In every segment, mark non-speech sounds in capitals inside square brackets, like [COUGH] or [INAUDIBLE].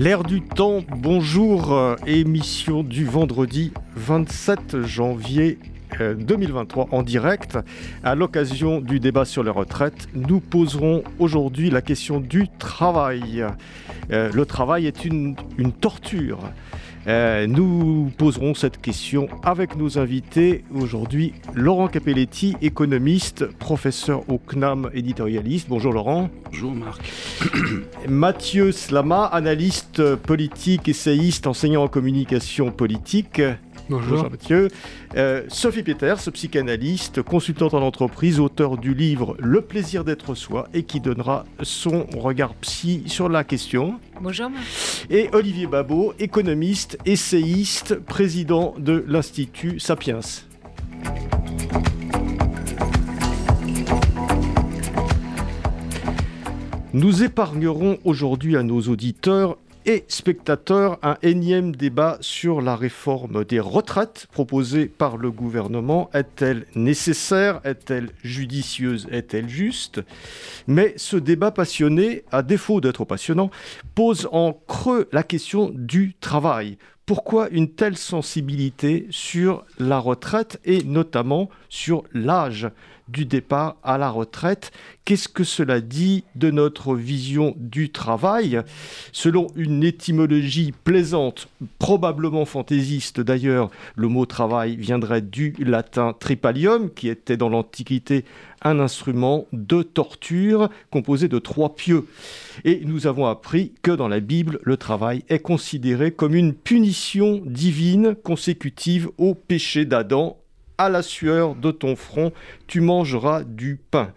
L'air du temps, bonjour, euh, émission du vendredi 27 janvier 2023 euh, en direct. À l'occasion du débat sur les retraites, nous poserons aujourd'hui la question du travail. Euh, le travail est une, une torture. Euh, nous poserons cette question avec nos invités aujourd'hui. Laurent Capelletti, économiste, professeur au CNAM, éditorialiste. Bonjour Laurent. Bonjour Marc. [CLEARS THROAT] Mathieu Slama, analyste politique, essayiste, enseignant en communication politique. Bonjour. Mathieu. Euh, Sophie Peters, psychanalyste, consultante en entreprise, auteur du livre Le plaisir d'être soi et qui donnera son regard psy sur la question. Bonjour. Et Olivier Babot, économiste, essayiste, président de l'Institut Sapiens. Nous épargnerons aujourd'hui à nos auditeurs et spectateurs un énième débat sur la réforme des retraites proposée par le gouvernement. Est-elle nécessaire? Est-elle judicieuse? Est-elle juste? Mais ce débat passionné, à défaut d'être passionnant, pose en creux la question du travail. Pourquoi une telle sensibilité sur la retraite et notamment sur l'âge du départ à la retraite? Qu'est-ce que cela dit de notre vision du travail? Selon une étymologie plaisante, probablement fantaisiste d'ailleurs, le mot travail viendrait du latin tripalium, qui était dans l'Antiquité un instrument de torture composé de trois pieux. Et nous avons appris que dans la Bible, le travail est considéré comme une punition divine consécutive au péché d'Adam à la sueur de ton front, tu mangeras du pain.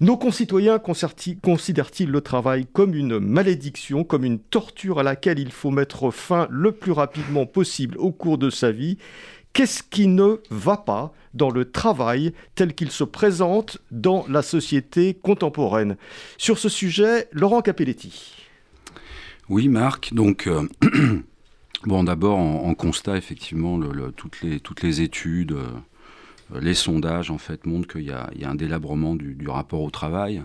Nos concitoyens considèrent-ils le travail comme une malédiction, comme une torture à laquelle il faut mettre fin le plus rapidement possible au cours de sa vie? Qu'est-ce qui ne va pas dans le travail tel qu'il se présente dans la société contemporaine? Sur ce sujet, Laurent Capelletti. Oui, Marc, donc... Euh, [CLEARS THROAT] bon, d'abord, en, constat, effectivement, toutes, les, études, euh, les sondages en fait montrent qu'il y, a un délabrement du, rapport au travail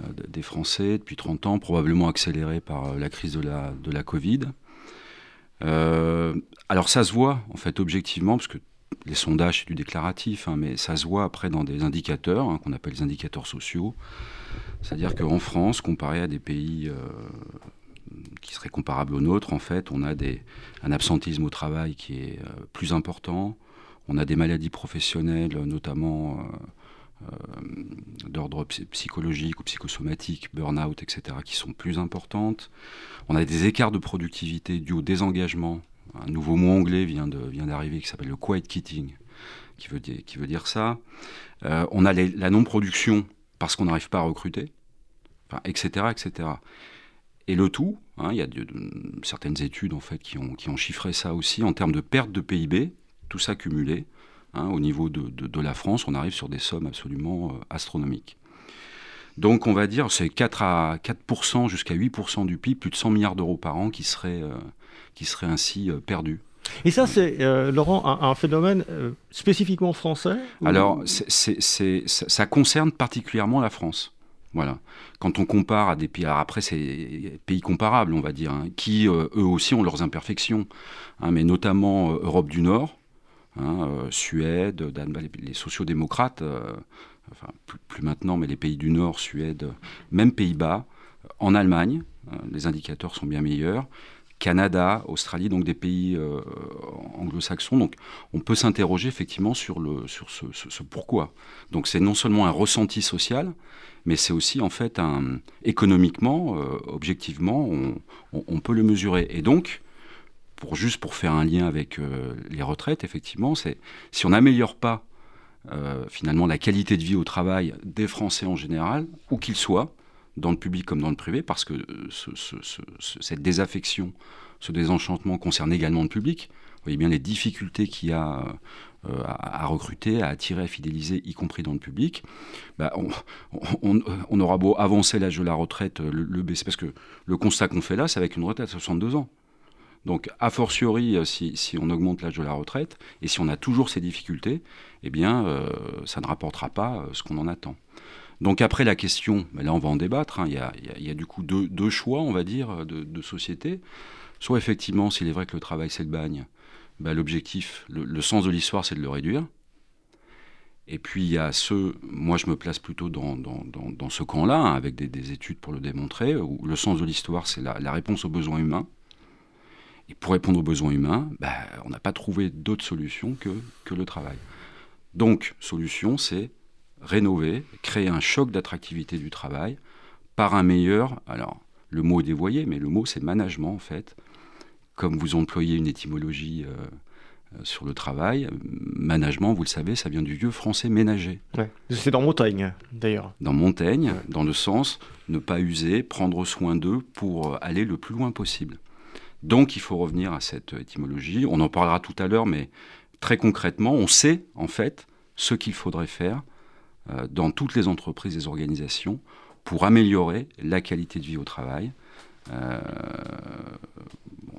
euh, des Français depuis 30 ans, probablement accéléré par la crise de la Covid. Alors ça se voit en fait objectivement, parce que les sondages c'est du déclaratif, hein, mais ça se voit après dans des indicateurs hein, qu'on appelle les indicateurs sociaux. C'est-à-dire qu'en France, comparé à des pays qui seraient comparables aux nôtres, en fait, on a des, un absentisme au travail qui est plus important, on a des maladies professionnelles, notamment euh, euh, d'ordre psychologique ou psychosomatique, burn-out, etc., qui sont plus importantes. On a des écarts de productivité dus au désengagement. Un nouveau mot anglais vient d'arriver qui s'appelle le quiet quitting, qui veut dire, qui veut dire ça. Euh, on a la non-production parce qu'on n'arrive pas à recruter, etc., etc. Et le tout, hein, il y a certaines études en fait qui ont, qui ont chiffré ça aussi en termes de perte de PIB, tout ça cumulé, hein, au niveau de, la France, on arrive sur des sommes absolument euh, astronomiques. Donc on va dire c'est 4 à 4% jusqu'à 8% du PIB, plus de 100 milliards d'euros par an qui seraient, euh, qui seraient ainsi euh, perdus. Et ça, c'est, Laurent, un, phénomène spécifiquement français Alors, ça concerne particulièrement la France. Voilà. Quand on compare à des pays, alors après c'est pays comparables, on va dire, hein, qui eux aussi ont leurs imperfections, hein, mais notamment Europe du Nord, Hein, euh, Suède, les, sociodémocrates, euh, plus, maintenant, mais les pays du Nord, Suède, même Pays-Bas, en Allemagne, les indicateurs sont bien meilleurs. Canada, Australie, donc des pays euh, anglo-saxons. Donc on peut s'interroger effectivement sur, le, sur ce, pourquoi. Donc c'est non seulement un ressenti social, mais c'est aussi en fait un, économiquement, objectivement, on, on, peut le mesurer. Et donc, juste pour faire un lien avec euh, les retraites, effectivement, c'est si on n'améliore pas euh, finalement la qualité de vie au travail des Français en général, où qu'ils soient, dans le public comme dans le privé, parce que cette désaffection, ce désenchantement concerne également le public. Vous voyez bien les difficultés qu'il y a euh, à, recruter, à attirer, à fidéliser, y compris dans le public. Bah, on, aura beau avancer l'âge de la retraite, le, le parce que le constat qu'on fait là, c'est avec une retraite à 62 ans. Donc, a fortiori, euh, si, on augmente l'âge de la retraite, et si on a toujours ces difficultés, eh bien, euh, ça ne rapportera pas ce qu'on en attend. Donc après la question, mais là on va en débattre, hein, il y, a, du coup deux, choix, on va dire, de, société. Soit effectivement, s'il est vrai que le travail c'est le bagne, bah, l'objectif, le, sens de l'histoire c'est de le réduire. Et puis il y a ceux, moi je me place plutôt dans, dans, ce camp-là, hein, avec des, études pour le démontrer, où le sens de l'histoire c'est la, réponse aux besoins humains. Et pour répondre aux besoins humains, bah, on n'a pas trouvé d'autre solution que, que le travail. Donc, solution, c'est rénover, créer un choc d'attractivité du travail par un meilleur, alors le mot est dévoyé, mais le mot c'est management en fait. Comme vous employez une étymologie euh, euh, sur le travail, management, vous le savez, ça vient du vieux français ménager. C'est dans Montaigne d'ailleurs. Dans Montaigne, dans le sens ne pas user, prendre soin d'eux pour aller le plus loin possible. Donc il faut revenir à cette étymologie. On en parlera tout à l'heure, mais très concrètement, on sait en fait ce qu'il faudrait faire euh, dans toutes les entreprises et organisations pour améliorer la qualité de vie au travail. Euh,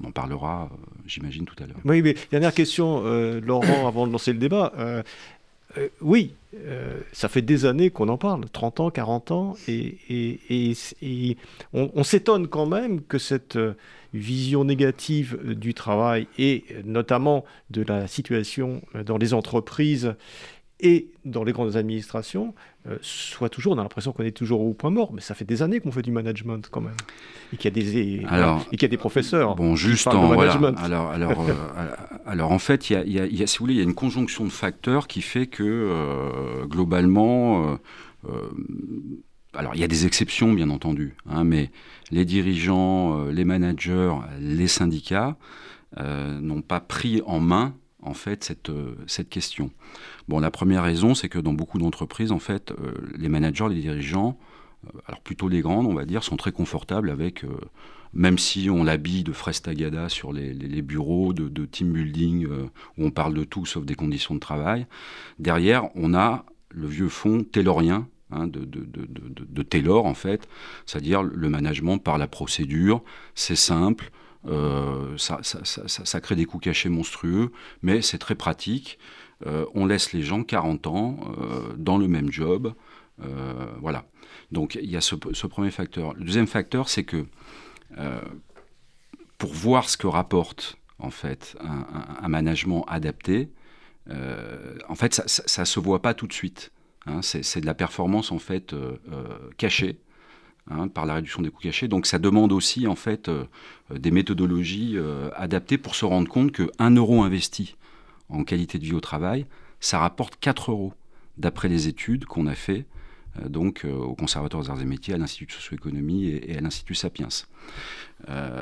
on en parlera, euh, j'imagine, tout à l'heure. Oui, mais dernière question, Laurent, avant de lancer le débat. Oui, ça fait des années qu'on en parle, 30 ans, 40 ans, et, on, s'étonne quand même que cette vision négative du travail et notamment de la situation dans les entreprises et dans les grandes administrations, euh, soit toujours, on a l'impression qu'on est toujours au point mort, mais ça fait des années qu'on fait du management quand même, et qu'il y a des, alors, et qu'il y a des professeurs. Bon, juste en management. Alors, alors, euh, [LAUGHS] alors, en fait, il y, a, il y a, si vous voulez, il y a une conjonction de facteurs qui fait que euh, globalement, alors il y a des exceptions bien entendu, hein, mais les dirigeants, les managers, les syndicats n'ont pas pris en main en fait cette, cette question Bon, la première raison, c'est que dans beaucoup d'entreprises, en fait, euh, les managers, les dirigeants, euh, alors plutôt les grandes, on va dire, sont très confortables avec, même si on l'habille de fraises tagada sur les, bureaux, de, team building, où on parle de tout sauf des conditions de travail, derrière, on a le vieux fond taylorien, hein, de, Taylor en fait, c'est-à-dire le management par la procédure, c'est simple, euh, ça, ça, crée des coûts cachés monstrueux, mais c'est très pratique. Euh, on laisse les gens 40 ans euh, dans le même job. voilà. Donc il y a ce, premier facteur. Le deuxième facteur, c'est que pour voir ce que rapporte en fait un, management adapté, en fait ça ne se voit pas tout de suite. Hein. c'est de la performance en fait cachée. Hein, par la réduction des coûts cachés. Donc ça demande aussi en fait euh, des méthodologies euh, adaptées pour se rendre compte que 1 euro investi en qualité de vie au travail, ça rapporte 4 euros d'après les études qu'on a fait euh, donc au Conservatoire des Arts et Métiers, à l'Institut de socio-économie et, à l'Institut Sapiens.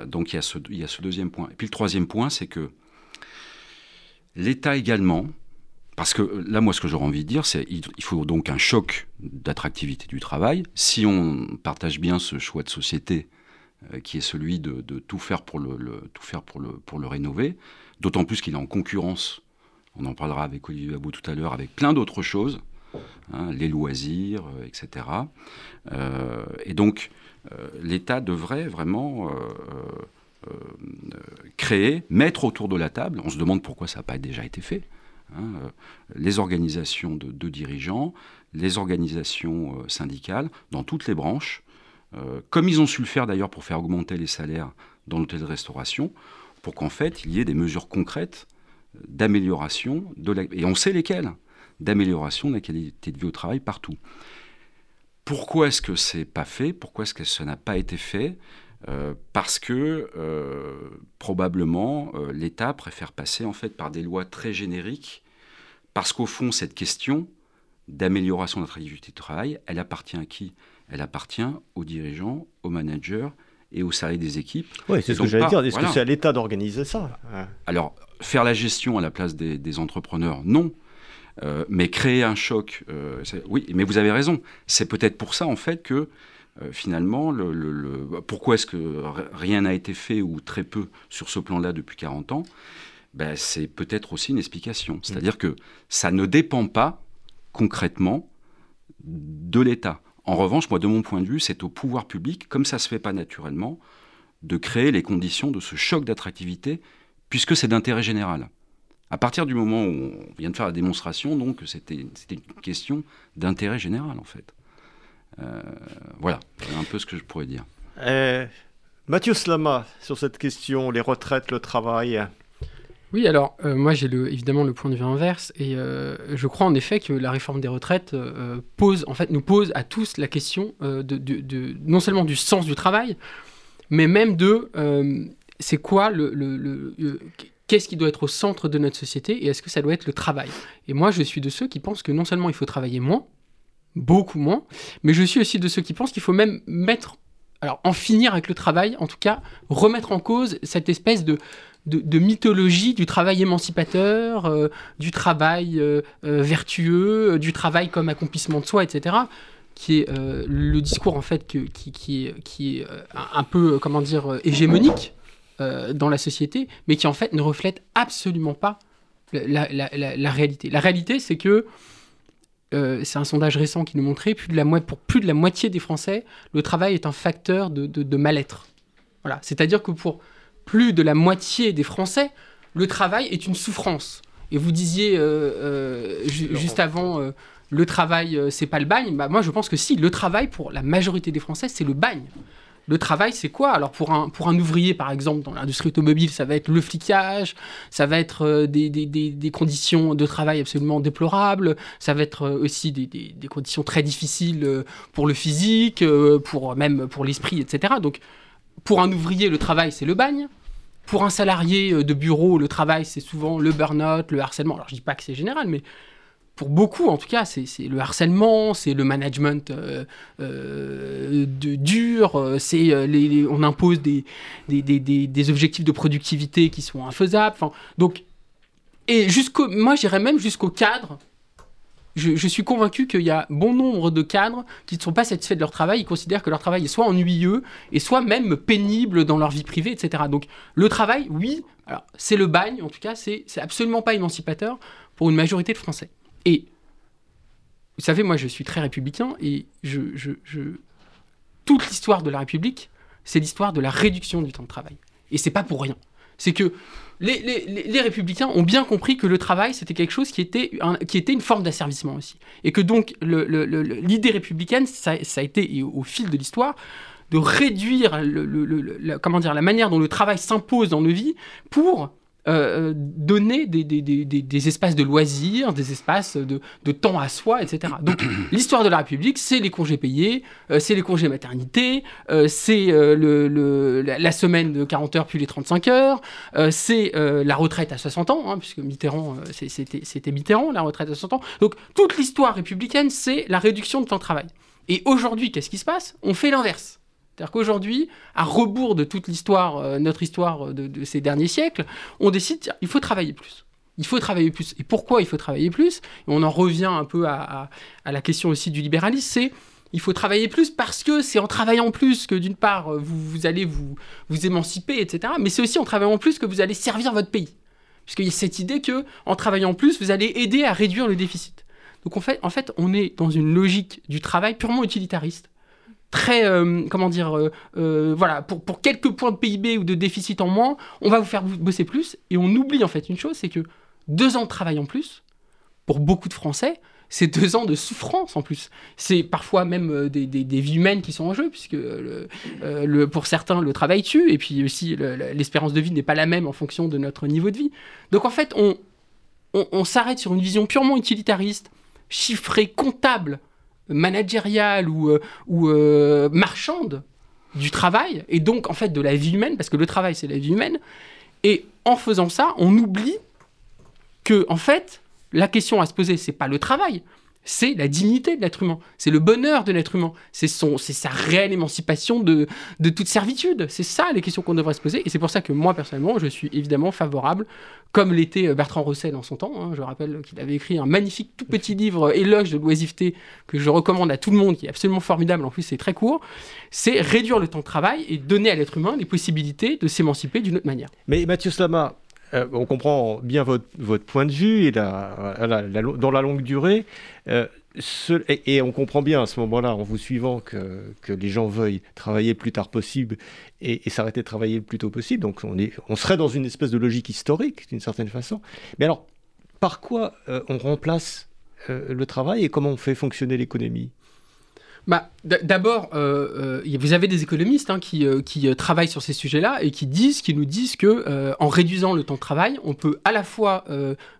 donc il y, a ce, il deuxième point. Et puis le troisième point, c'est que l'État également, parce que là, moi, ce que j'aurais envie de dire, c'est qu'il faut donc un choc d'attractivité du travail. Si on partage bien ce choix de société, euh, qui est celui de, tout faire pour le, tout faire pour le, pour le rénover, d'autant plus qu'il est en concurrence, on en parlera avec Olivier Abou tout à l'heure, avec plein d'autres choses, hein, les loisirs, euh, etc. Euh, et donc, l'État devrait vraiment créer, mettre autour de la table, on se demande pourquoi ça n'a pas déjà été fait, Hein, euh, les organisations de, dirigeants, les organisations euh, syndicales, dans toutes les branches, euh, comme ils ont su le faire d'ailleurs pour faire augmenter les salaires dans l'hôtel-restauration, pour qu'en fait il y ait des mesures concrètes d'amélioration, de la, et on sait lesquelles, d'amélioration de la qualité de vie au travail partout. Pourquoi est-ce que c'est pas fait? Pourquoi est-ce que ça n'a pas été fait? Parce que probablement l'État préfère passer en fait par des lois très génériques parce qu'au fond, cette question d'amélioration de l'attractivité du travail, elle appartient à qui? Elle appartient aux dirigeants, aux managers et aux salariés des équipes. Oui, c'est ce que j'allais dire. Est-ce que c'est à l'État d'organiser ça? Alors, faire la gestion à la place des, entrepreneurs, non. Euh, mais créer un choc, euh, oui, mais vous avez raison. C'est peut-être pour ça, en fait, que finalement, le, pourquoi est-ce que rien n'a été fait ou très peu sur ce plan-là depuis 40 ans ben, C'est peut-être aussi une explication. Mmh. C'est-à-dire que ça ne dépend pas concrètement de l'État. En revanche, moi, de mon point de vue, c'est au pouvoir public, comme ça ne se fait pas naturellement, de créer les conditions de ce choc d'attractivité, puisque c'est d'intérêt général. À partir du moment où on vient de faire la démonstration, donc c'était une question d'intérêt général, en fait. Euh, voilà, c'est un peu ce que je pourrais dire. Euh, Mathieu Slama, sur cette question, les retraites, le travail. Oui, alors euh, moi j'ai le, évidemment le point de vue inverse et euh, je crois en effet que la réforme des retraites euh, pose, en fait, nous pose à tous la question de, de, non seulement du sens du travail, mais même de c'est quoi le, le, qu'est-ce qui doit être au centre de notre société et est-ce que ça doit être le travail? Et moi je suis de ceux qui pensent que non seulement il faut travailler moins, beaucoup moins, mais je suis aussi de ceux qui pensent qu'il faut même mettre, alors en finir avec le travail, en tout cas remettre en cause cette espèce de de, mythologie du travail émancipateur, euh, du travail euh, euh, vertueux, du travail comme accomplissement de soi, etc qui est le discours en fait qui, qui, qui est un peu comment dire hégémonique dans la société, mais qui en fait ne reflète absolument pas la, réalité. La réalité, c'est que c'est un sondage récent qui nous montrait plus de la pour plus de la moitié des Français, le travail est un facteur de, de mal-être. Voilà, c'est-à-dire que pour plus de la moitié des Français, le travail est une souffrance. Et vous disiez euh, euh, juste avant, euh, le travail, c'est pas le bagne. Bah, moi, je pense que si, le travail, pour la majorité des Français, c'est le bagne. Le travail, c'est quoi? Alors, pour un, pour un ouvrier, par exemple, dans l'industrie automobile, ça va être le flicage, ça va être des, des, des, conditions de travail absolument déplorables, ça va être aussi des, conditions très difficiles pour le physique, pour, même pour l'esprit, etc. Donc, pour un ouvrier, le travail, c'est le bagne. Pour un salarié euh, de bureau, le travail, c'est souvent le burn-out, le harcèlement. Alors, je dis pas que c'est général, mais pour beaucoup, en tout cas, c'est le harcèlement, c'est le management euh, euh, de, dur, c'est on impose des, des, des, des, objectifs de productivité qui sont infaisables. donc, et jusqu'au, moi, j'irais même jusqu'au cadre je, suis convaincu qu'il y a bon nombre de cadres qui ne sont pas satisfaits de leur travail, ils considèrent que leur travail est soit ennuyeux, et soit même pénible dans leur vie privée, etc. Donc le travail, oui, c'est le bagne, en tout cas, c'est absolument pas émancipateur pour une majorité de Français. Et vous savez, moi je suis très républicain, et je, toute l'histoire de la République, c'est l'histoire de la réduction du temps de travail. Et c'est pas pour rien. C'est que les, républicains ont bien compris que le travail, c'était quelque chose qui était, qui était une forme d'asservissement aussi. Et que donc, l'idée républicaine, ça, a été, au fil de l'histoire, de réduire comment dire, la manière dont le travail s'impose dans nos vies pour euh, euh, donner des, des, des, des, espaces de loisirs, des espaces de, de temps à soi, etc. Donc [CLEARS THROAT] l'histoire de la République, c'est les congés payés, euh, c'est les congés maternité, c'est le, le, la semaine de 40 heures puis les 35 heures, c'est la retraite à 60 ans, hein, puisque Mitterrand, c'était Mitterrand, la retraite à 60 ans. Donc toute l'histoire républicaine, c'est la réduction de temps de travail. Et aujourd'hui, qu'est-ce qui se passe? On fait l'inverse. C'est-à-dire qu'aujourd'hui, à rebours de toute l'histoire, euh, notre histoire de, ces derniers siècles, on décide, il faut travailler plus. Il faut travailler plus. Et pourquoi il faut travailler plus? Et on en revient un peu à, la question aussi du libéralisme, c'est il faut travailler plus parce que c'est en travaillant plus que d'une part vous, allez vous, vous émanciper, etc. Mais c'est aussi en travaillant plus que vous allez servir votre pays. Puisqu'il y a cette idée que en travaillant plus, vous allez aider à réduire le déficit. Donc en fait, en fait, on est dans une logique du travail purement utilitariste très, euh, comment dire, euh, euh, voilà, pour, quelques points de PIB ou de déficit en moins, on va vous faire bosser plus. Et on oublie en fait une chose, c'est que deux ans de travail en plus, pour beaucoup de Français, c'est deux ans de souffrance en plus. C'est parfois même des, vies humaines qui sont en jeu, puisque pour certains, le travail tue, et puis aussi l'espérance de vie n'est pas la même en fonction de notre niveau de vie. Donc en fait, on s'arrête sur une vision purement utilitariste, chiffrée, comptable managériale ou, euh, euh, marchande du travail, et donc en fait de la vie humaine, parce que le travail c'est la vie humaine, et en faisant ça, on oublie que en fait, la question à se poser, c'est pas le travail, c'est la dignité de l'être humain, c'est le bonheur de l'être humain, c'est sa réelle émancipation de, toute servitude. C'est ça les questions qu'on devrait se poser, et c'est pour ça que moi personnellement, je suis évidemment favorable, comme l'était Bertrand Russell en son temps. Hein. je rappelle qu'il avait écrit un magnifique tout petit livre éloge de l'oisiveté que je recommande à tout le monde, qui est absolument formidable. En plus, c'est très court. C'est réduire le temps de travail et donner à l'être humain les possibilités de s'émanciper d'une autre manière. Mais Mathieu Slama, euh, on comprend bien votre, point de vue et dans la longue durée. Euh, et, on comprend bien à ce moment-là, en vous suivant, que, que, les gens veuillent travailler le plus tard possible et, s'arrêter de travailler le plus tôt possible. Donc on, est, on serait dans une espèce de logique historique, d'une certaine façon. Mais alors, par quoi euh, on remplace le travail et comment on fait fonctionner l'économie? Bah, D'abord, euh, euh, vous avez des économistes hein, qui, euh, qui travaillent sur ces sujets-là et qui disent, qui nous disent que en réduisant le temps de travail, on peut à la fois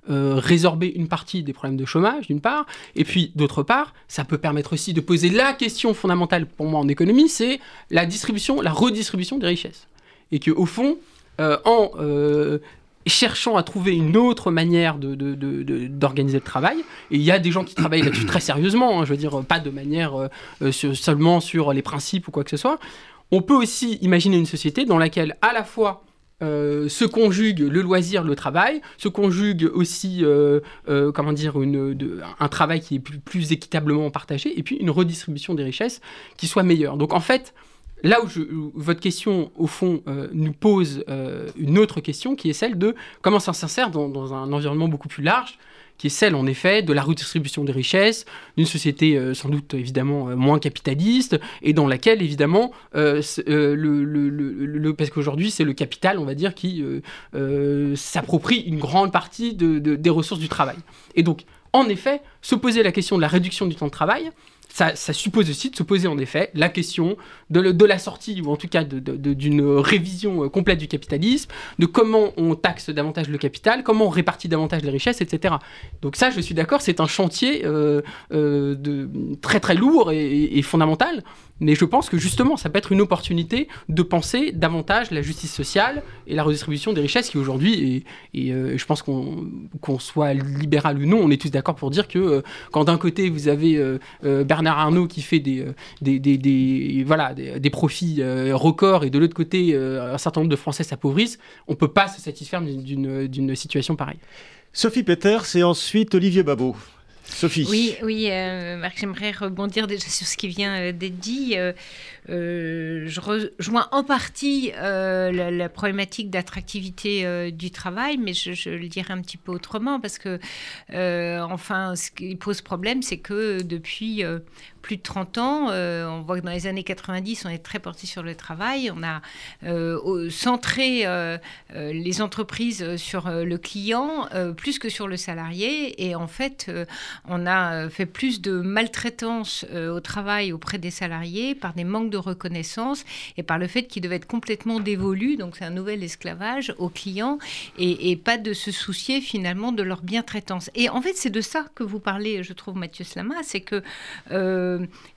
résorber une partie des problèmes de chômage, d'une part, et puis d'autre part, ça peut permettre aussi de poser la question fondamentale pour moi en économie, c'est la distribution, la redistribution des richesses, et que fond, en cherchant à trouver une autre manière d'organiser le travail. Et il y a des gens qui travaillent là-dessus très sérieusement, hein, je veux dire, pas de manière euh, euh, seulement sur les principes ou quoi que ce soit. On peut aussi imaginer une société dans laquelle à la fois euh, se conjugue le loisir, le travail, se conjugue aussi, comment dire, un travail qui est plus, équitablement partagé, et puis une redistribution des richesses qui soit meilleure. Donc en fait, là où, votre question, au fond, euh, nous pose euh, une autre question, qui est celle de comment ça s'insère dans, un environnement beaucoup plus large, qui est celle, en effet, de la redistribution des richesses, d'une société euh, sans doute, évidemment, moins capitaliste, et dans laquelle, évidemment, parce qu'aujourd'hui, c'est le capital, on va dire, qui s'approprie une grande partie des ressources du travail. Et donc, en effet, se poser la question de la réduction du temps de travail, ça, suppose aussi de se poser en effet la question de, la sortie, ou en tout cas d'une révision euh, complète du capitalisme, de comment on taxe davantage le capital, comment on répartit davantage les richesses, etc. Donc ça, je suis d'accord, c'est un chantier euh, euh, très très lourd et fondamental, mais je pense que justement, ça peut être une opportunité de penser davantage la justice sociale et la redistribution des richesses qui aujourd'hui, et, euh, je pense qu'on soit libéral ou non, on est tous d'accord pour dire que euh, quand d'un côté vous avez euh, Bernard Arnault qui fait des, des, des, voilà, des, profits records et de l'autre côté un certain nombre de Français s'appauvrissent, on ne peut pas se satisfaire d'une situation pareille. Sophie Peters et ensuite Olivier Babot. Sophie. Oui, oui, euh, Marc, j'aimerais rebondir déjà sur ce qui vient euh, d'être dit. Euh, je rejoins en partie la, problématique d'attractivité du travail, mais je, le dirais un petit peu autrement parce que, enfin, ce qui pose problème, c'est que depuis plus de 30 ans. Euh, on voit que dans les années 90, on est très porté sur le travail. On a euh, centré euh, les entreprises sur le client plus que sur le salarié. Et en fait, on a fait plus de maltraitance au travail auprès des salariés par des manques de reconnaissance et par le fait qu'ils devaient être complètement dévolus. Donc c'est un nouvel esclavage aux clients et, pas de se soucier finalement de leur bien-traitance. Et en fait, c'est de ça que vous parlez, je trouve, Mathieu Slama, c'est que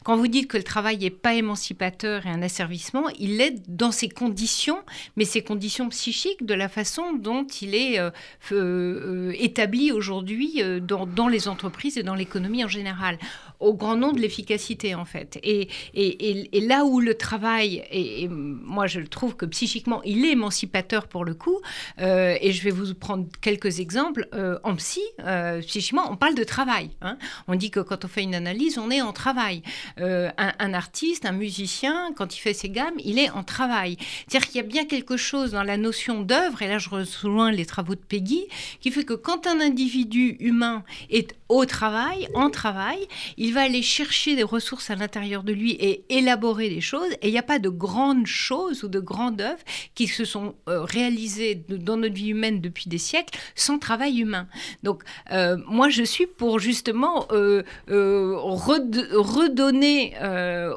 quand vous dites que le travail n'est pas émancipateur et un asservissement, il est dans ses conditions, mais ses conditions psychiques, de la façon dont il est euh, euh, établi aujourd'hui euh, dans, les entreprises et dans l'économie en général, au grand nom de l'efficacité en fait. Et, et, là où le travail, et, moi je trouve que psychiquement il est émancipateur pour le coup, et je vais vous prendre quelques exemples, en psy, psychiquement on parle de travail. Hein. On dit que quand on fait une analyse, on est en travail. Euh, un, artiste, un musicien, quand il fait ses gammes, il est en travail. C'est-à-dire qu'il y a bien quelque chose dans la notion d'œuvre, et là je rejoins les travaux de Peggy, qui fait que quand un individu humain est au travail, en travail, il va aller chercher des ressources à l'intérieur de lui et élaborer des choses. Et il n'y a pas de grandes choses ou de grandes œuvres qui se sont euh, réalisées dans notre vie humaine depuis des siècles sans travail humain. Donc, euh, moi, je suis pour justement euh, redonner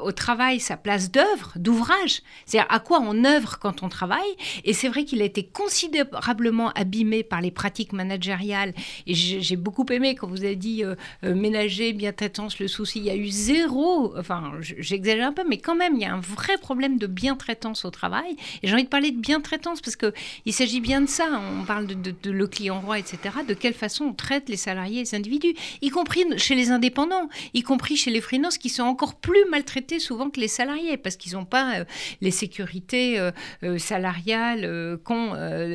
au travail sa place d'œuvre, d'ouvrage. C'est-à-dire à quoi on œuvre quand on travaille. Et c'est vrai qu'il a été considérablement abîmé par les pratiques managériales. Et j'ai beaucoup aimé quand vous avez dit ménager, bien-traitance, France le souci. Il y a eu zéro, enfin j'exagère un peu, mais quand même, il y a un vrai problème de bien-traitance au travail. Et j'ai envie de parler de bien-traitance parce qu'il s'agit bien de ça. On parle de, le client roi, etc. De quelle façon on traite les salariés et les individus, y compris chez les indépendants, y compris chez les freelances qui sont encore plus maltraités souvent que les salariés parce qu'ils n'ont pas euh, les sécurités euh, euh, salariales qu'ont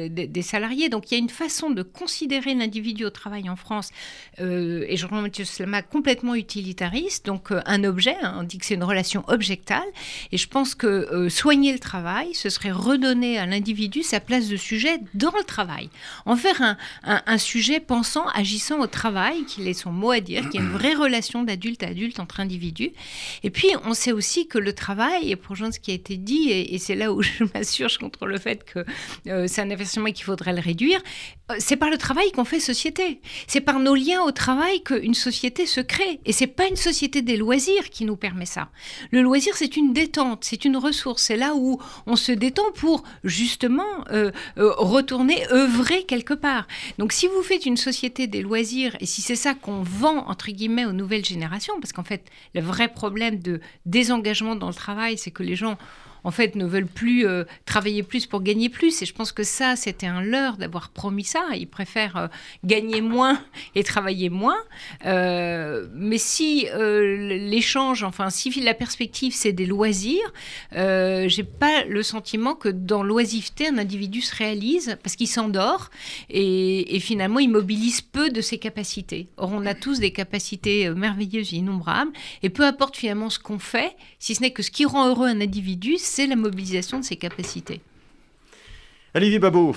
des, salariés. Donc il y a une façon de considérer l'individu au travail en France, et je remercie M. Slama, complètement Donc un objet, hein, on dit que c'est une relation objectale. Et je pense que soigner le travail, ce serait redonner à l'individu sa place de sujet dans le travail. En faire un, sujet pensant, agissant au travail, qu'il ait son mot à dire, qu'il y ait une vraie relation d'adulte à adulte entre individus. Et puis, on sait aussi que le travail, et pour ce qui a été dit, et, c'est là où [LAUGHS] je m'assure contre le fait que euh, c'est un investissement qu'il faudrait le réduire, euh, c'est par le travail qu'on fait société. C'est par nos liens au travail qu'une société se crée. Et c'est pas une société des loisirs qui nous permet ça. Le loisir, c'est une détente, c'est une ressource. C'est là où on se détend pour justement euh, retourner œuvrer quelque part. Donc si vous faites une société des loisirs et si c'est ça qu'on vend entre guillemets aux nouvelles générations, parce qu'en fait le vrai problème de désengagement dans le travail, c'est que les gens en fait, ne veulent plus euh, travailler plus pour gagner plus. Et je pense que ça, c'était un leurre d'avoir promis ça. Ils préfèrent euh, gagner moins [LAUGHS] et travailler moins. Euh, mais si l'échange, enfin, si la perspective, c'est des loisirs, j'ai pas le sentiment que dans l'oisiveté, un individu se réalise parce qu'il s'endort et, et, finalement, il mobilise peu de ses capacités. Or, on a tous des capacités merveilleuses, innombrables, et peu importe finalement ce qu'on fait, si ce n'est que ce qui rend heureux un individu, c'est la mobilisation de ses capacités. Olivier Babot,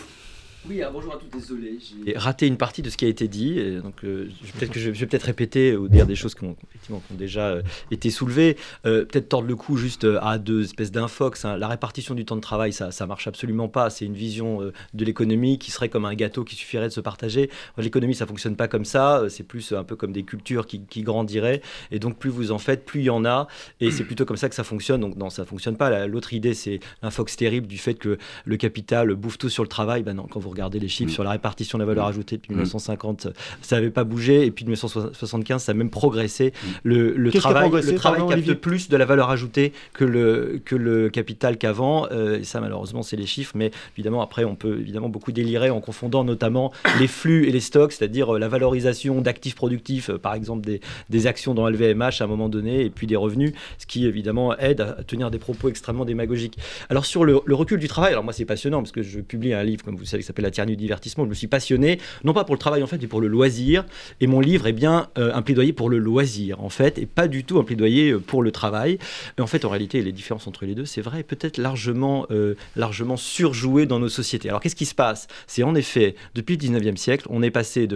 oui, bonjour à tous, désolé, j'ai raté une partie de ce qui a été dit, donc euh, peut-être que je, vais peut-être répéter ou dire des choses qui ont, effectivement, ont déjà euh, été soulevées. Euh, peut-être tordre le cou juste à deux espèces d'infox. Hein. La répartition du temps de travail, ça, ça marche absolument pas. C'est une vision de l'économie qui serait comme un gâteau qui suffirait de se partager. L'économie, ça fonctionne pas comme ça. C'est plus un peu comme des cultures qui, grandiraient. Et donc, plus vous en faites, plus il y en a. Et c'est plutôt comme ça que ça fonctionne. Donc, non, ça fonctionne pas. L'autre idée, c'est l'infox terrible du fait que le capital bouffe tout sur le travail. Ben non, quand vous regardez les chiffres mm. sur la répartition de la valeur mm. ajoutée depuis 1950, mm. ça n'avait pas bougé. Et puis 1975, ça a même progressé. Le, travail, le travail capte plus de la valeur ajoutée que le, que le capital qu'avant. Euh, et ça, malheureusement, c'est les chiffres. Mais évidemment, après, on peut évidemment beaucoup délirer en confondant notamment [COUGHS] les flux et les stocks, c'est-à-dire euh, la valorisation d'actifs productifs, euh, par exemple des, des, actions dans LVMH à un moment donné, et puis des revenus, ce qui évidemment aide à tenir des propos extrêmement démagogiques. Alors sur le, recul du travail, alors moi c'est passionnant parce que je publie un livre, comme vous savez, qui s'appelle La tyrannie du divertissement. Je me suis passionné, non pas pour le travail en fait, mais pour le loisir. Et mon livre est bien euh, un plaidoyer pour le loisir en fait, et pas du tout un plaidoyer euh, pour le travail. Et en fait, en réalité, les différences entre les deux, c'est vrai, peut-être largement, euh, largement surjoué dans nos sociétés. Alors qu'est-ce qui se passe? C'est en effet, depuis le 19e siècle, on est passé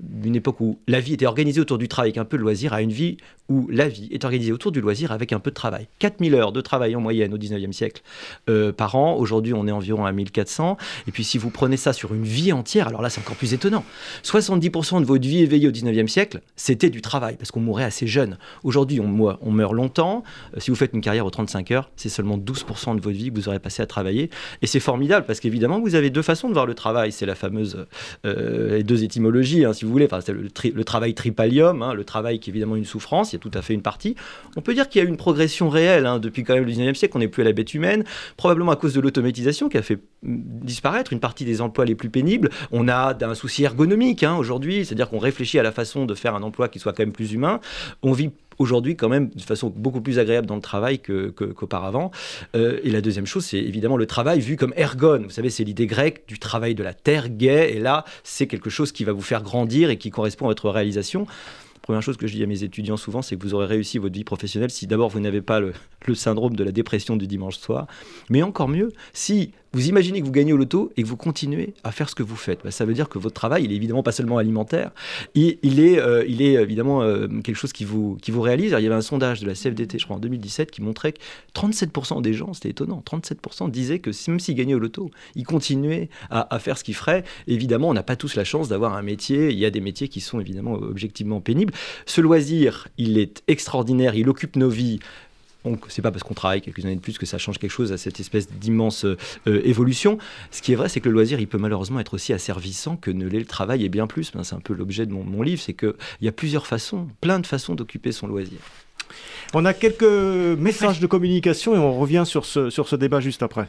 d'une époque où la vie était organisée autour du travail avec un peu de loisir à une vie où la vie est organisée autour du loisir avec un peu de travail. 4000 heures de travail en moyenne au 19e siècle par an. Aujourd'hui, on est environ à 1400. Et puis si vous prenez ça sur une vie entière, alors là c'est encore plus étonnant. 70% de votre vie éveillée au 19e siècle, c'était du travail, parce qu'on mourait assez jeune. Aujourd'hui, on, on, meurt longtemps. Euh, si vous faites une carrière aux 35 heures, c'est seulement 12% de votre vie que vous aurez passé à travailler. Et c'est formidable, parce qu'évidemment, vous avez deux façons de voir le travail. C'est la fameuse, euh, les deux étymologies, hein, si vous voulez. Enfin, c'est le, travail tripalium, hein, le travail qui est évidemment une souffrance, il y a tout à fait une partie. On peut dire qu'il y a une progression réelle hein, depuis quand même le 19e siècle, on n'est plus à la bête humaine, probablement à cause de l'automatisation qui a fait mm, disparaître une partie des emplois les plus pénible. On a un souci ergonomique hein, aujourd'hui, c'est-à-dire qu'on réfléchit à la façon de faire un emploi qui soit quand même plus humain. On vit aujourd'hui quand même de façon beaucoup plus agréable dans le travail qu'auparavant. Euh, et la deuxième chose, c'est évidemment le travail vu comme ergon. Vous savez, c'est l'idée grecque du travail de la terre, gai, et là, c'est quelque chose qui va vous faire grandir et qui correspond à votre réalisation première chose que je dis à mes étudiants souvent, c'est que vous aurez réussi votre vie professionnelle si d'abord vous n'avez pas le, syndrome de la dépression du dimanche soir, mais encore mieux, si vous imaginez que vous gagnez au loto et que vous continuez à faire ce que vous faites. Bah, ça veut dire que votre travail, il est évidemment pas seulement alimentaire, il, est, euh, est évidemment euh, quelque chose qui vous, qui vous réalise. il y avait un sondage de la CFDT, je crois, en 2017, qui montrait que 37% des gens, c'était étonnant, 37% disaient que même s'ils gagnaient au loto, ils continuaient à, à faire ce qu'ils feraient. Évidemment, on n'a pas tous la chance d'avoir un métier. Il y a des métiers qui sont évidemment objectivement pénibles. Ce loisir, il est extraordinaire, il occupe nos vies c'est pas parce qu'on travaille quelques années de plus que ça change quelque chose à cette espèce d'immense euh, évolution. Ce qui est vrai, c'est que le loisir, il peut malheureusement être aussi asservissant que ne l'est le travail et bien plus. c'est un peu l'objet de mon, livre, c'est qu'il y a plusieurs façons, plein de façons d'occuper son loisir. On a quelques messages de communication et on revient sur ce, sur ce débat juste après.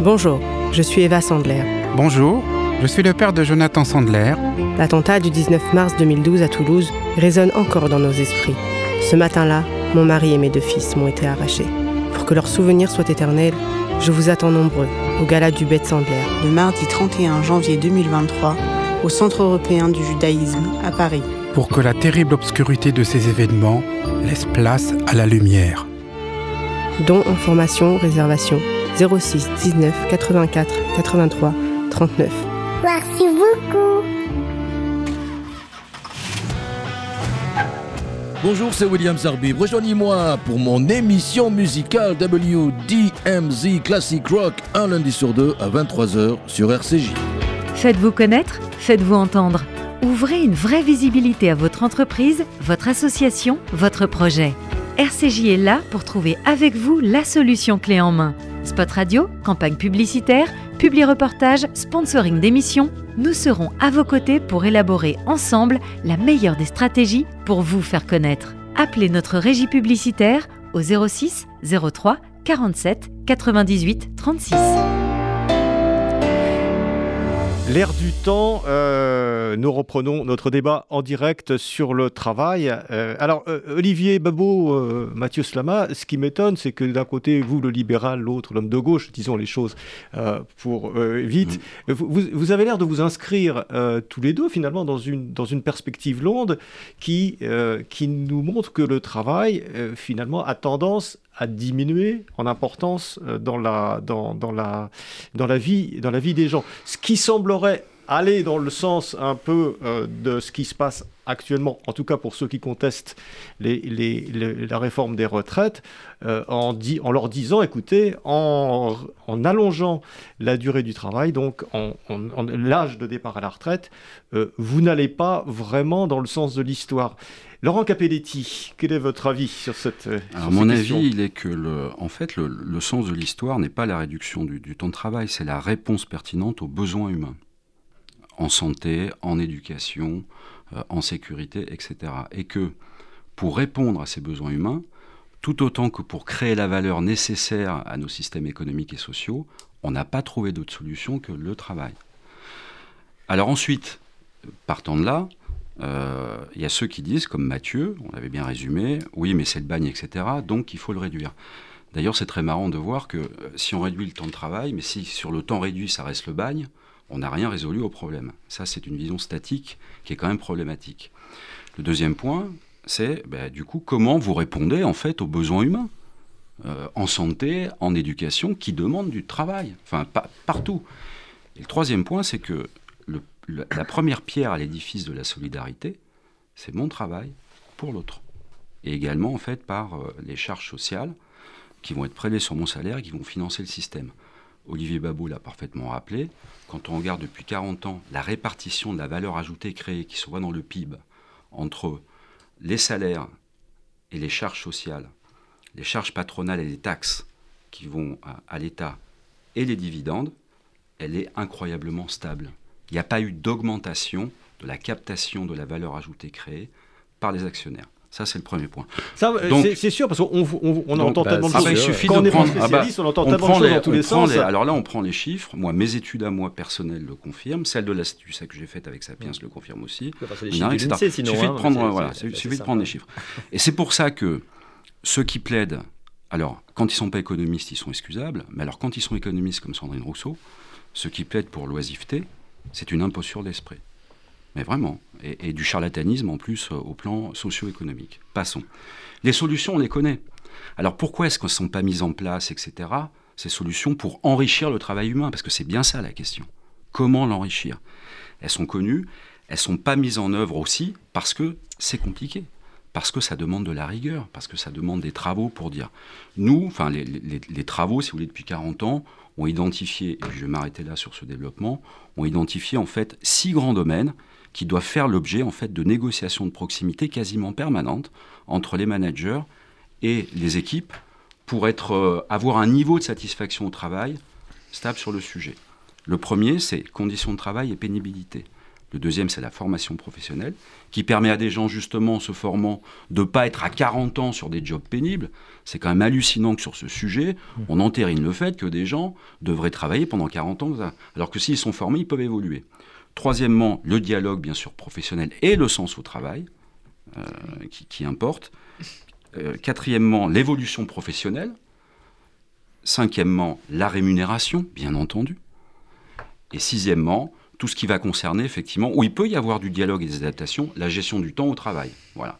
Bonjour, je suis Eva Sandler. Bonjour, je suis le père de Jonathan Sandler. L'attentat du 19 mars 2012 à Toulouse résonne encore dans nos esprits. Ce matin-là, mon mari et mes deux fils m'ont été arrachés. Pour que leur souvenir soit éternel, je vous attends nombreux au gala du Bête Sandler. Le mardi 31 janvier 2023, au Centre européen du judaïsme, à Paris. Pour que la terrible obscurité de ces événements laisse place à la lumière. Dons, information, réservation 06 19 84 83 39. Merci beaucoup. Bonjour, c'est William Zarbib. Rejoignez-moi pour mon émission musicale WDMZ Classic Rock un lundi sur deux à 23h sur RCJ. Faites-vous connaître, faites-vous entendre. Ouvrez une vraie visibilité à votre entreprise, votre association, votre projet. RCJ est là pour trouver avec vous la solution clé en main. Spot radio, campagne publicitaire, publi-reportage, sponsoring d'émissions, nous serons à vos côtés pour élaborer ensemble la meilleure des stratégies pour vous faire connaître. Appelez notre régie publicitaire au 06 03 47 98 36. L'air du temps, euh, nous reprenons notre débat en direct sur le travail. Euh, alors, euh, Olivier Babot, Mathieu Slama, ce qui m'étonne, c'est que d'un côté, vous, le libéral, l'autre, l'homme de gauche, disons les choses pour vite, mm. vous, vous, avez l'air de vous inscrire tous les deux, finalement, dans une, dans une perspective longue qui, qui nous montre que le travail, finalement, a tendance à diminuer en importance euh, dans la, dans, dans, la, dans, la vie, dans la vie des gens. Ce qui semblerait aller dans le sens un peu euh, de ce qui se passe actuellement, en tout cas pour ceux qui contestent les, les, la réforme des retraites, euh, en, leur disant, écoutez, en, en, allongeant la durée du travail, donc en, l'âge de départ à la retraite, vous n'allez pas vraiment dans le sens de l'histoire. Laurent Capelletti, quel est votre avis sur cette euh, Alors, mon avis, il est que, le, en fait, le, sens de l'histoire n'est pas la réduction du, temps de travail, c'est la réponse pertinente aux besoins humains, en santé, en éducation, euh, en sécurité, etc. Et que pour répondre à ces besoins humains, tout autant que pour créer la valeur nécessaire à nos systèmes économiques et sociaux, on n'a pas trouvé d'autre solution que le travail. Alors ensuite, partant de là, euh, il y a ceux qui disent, comme Mathieu, on l'avait bien résumé, oui, mais c'est le bagne, etc., donc il faut le réduire. D'ailleurs, c'est très marrant de voir que euh, si on réduit le temps de travail, mais si sur le temps réduit, ça reste le bagne, on n'a rien résolu au problème. Ça, c'est une vision statique qui est quand même problématique. Le deuxième point, c'est bah, du coup comment vous répondez en fait aux besoins humains euh, en santé, en éducation, qui demandent du travail, enfin partout. Et le troisième point, c'est que la première pierre à l'édifice de la solidarité, c'est mon travail pour l'autre. Et également, en fait, par euh, les charges sociales qui vont être prélevées sur mon salaire qui vont financer le système. Olivier Babou l'a parfaitement rappelé. Quand on regarde depuis 40 ans la répartition de la valeur ajoutée créée qui se voit dans le PIB entre les salaires et les charges sociales, les charges patronales et les taxes qui vont à l'État et les dividendes, elle est incroyablement stable il n'y a pas eu d'augmentation de la captation de la valeur ajoutée créée par les actionnaires. Ça, c'est le premier point. c'est sûr, parce qu'on on, entend bah, tellement de choses. il suffit Quand de on prendre, est ah bah, on entend tellement de choses dans tous les sens. alors là, on prend les chiffres. Moi, mes études à moi personnelles le confirment. Celle de l'Institut que j'ai faite avec Sapiens le confirme aussi. Il suffit de prendre, voilà, suffit de prendre les chiffres. Et c'est pour ça que ceux qui plaident, alors, quand ils ne sont pas économistes, ils sont excusables. Mais alors, quand ils sont économistes comme Sandrine Rousseau, ceux qui plaident pour l'oisiveté, c'est une imposture d'esprit. Mais vraiment. Et, du charlatanisme en plus euh, au plan socio-économique. Passons. Les solutions, on les connaît. Alors pourquoi est-ce qu'elles ne sont pas mises en place, etc., ces solutions pour enrichir le travail humain? Parce que c'est bien ça la question. Comment l'enrichir? Elles sont connues, elles ne sont pas mises en œuvre aussi parce que c'est compliqué parce que ça demande de la rigueur, parce que ça demande des travaux pour dire. Nous, enfin les, les, travaux, si vous voulez, depuis 40 ans, ont identifié, et je vais m'arrêter là sur ce développement, ont identifié en fait six grands domaines qui doivent faire l'objet en fait de négociations de proximité quasiment permanentes entre les managers et les équipes pour être, euh, avoir un niveau de satisfaction au travail stable sur le sujet. Le premier, c'est conditions de travail et pénibilité. Le deuxième, c'est la formation professionnelle, qui permet à des gens, justement, en se formant, de ne pas être à 40 ans sur des jobs pénibles. C'est quand même hallucinant que sur ce sujet, mmh. on entérine le fait que des gens devraient travailler pendant 40 ans, alors que s'ils sont formés, ils peuvent évoluer. Troisièmement, le dialogue, bien sûr, professionnel et le sens au travail, euh, qui, importe. Euh, quatrièmement, l'évolution professionnelle. Cinquièmement, la rémunération, bien entendu. Et sixièmement, tout ce qui va concerner effectivement, où il peut y avoir du dialogue et des adaptations, la gestion du temps au travail. Voilà.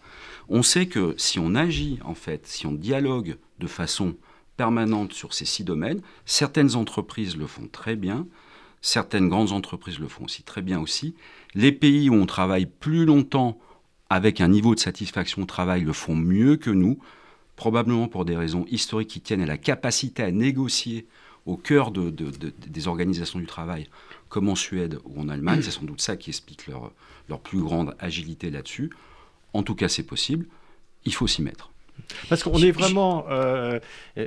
On sait que si on agit, en fait, si on dialogue de façon permanente sur ces six domaines, certaines entreprises le font très bien, Certaines grandes entreprises le font aussi très bien aussi. Les pays où on travaille plus longtemps avec un niveau de satisfaction au travail le font mieux que nous, probablement pour des raisons historiques qui tiennent à la capacité à négocier au cœur des organisations du travail, comme en Suède ou en Allemagne. C'est sans doute ça qui explique leur, leur plus grande agilité là-dessus. En tout cas, c'est possible. Il faut s'y mettre. Parce qu'on est vraiment, euh,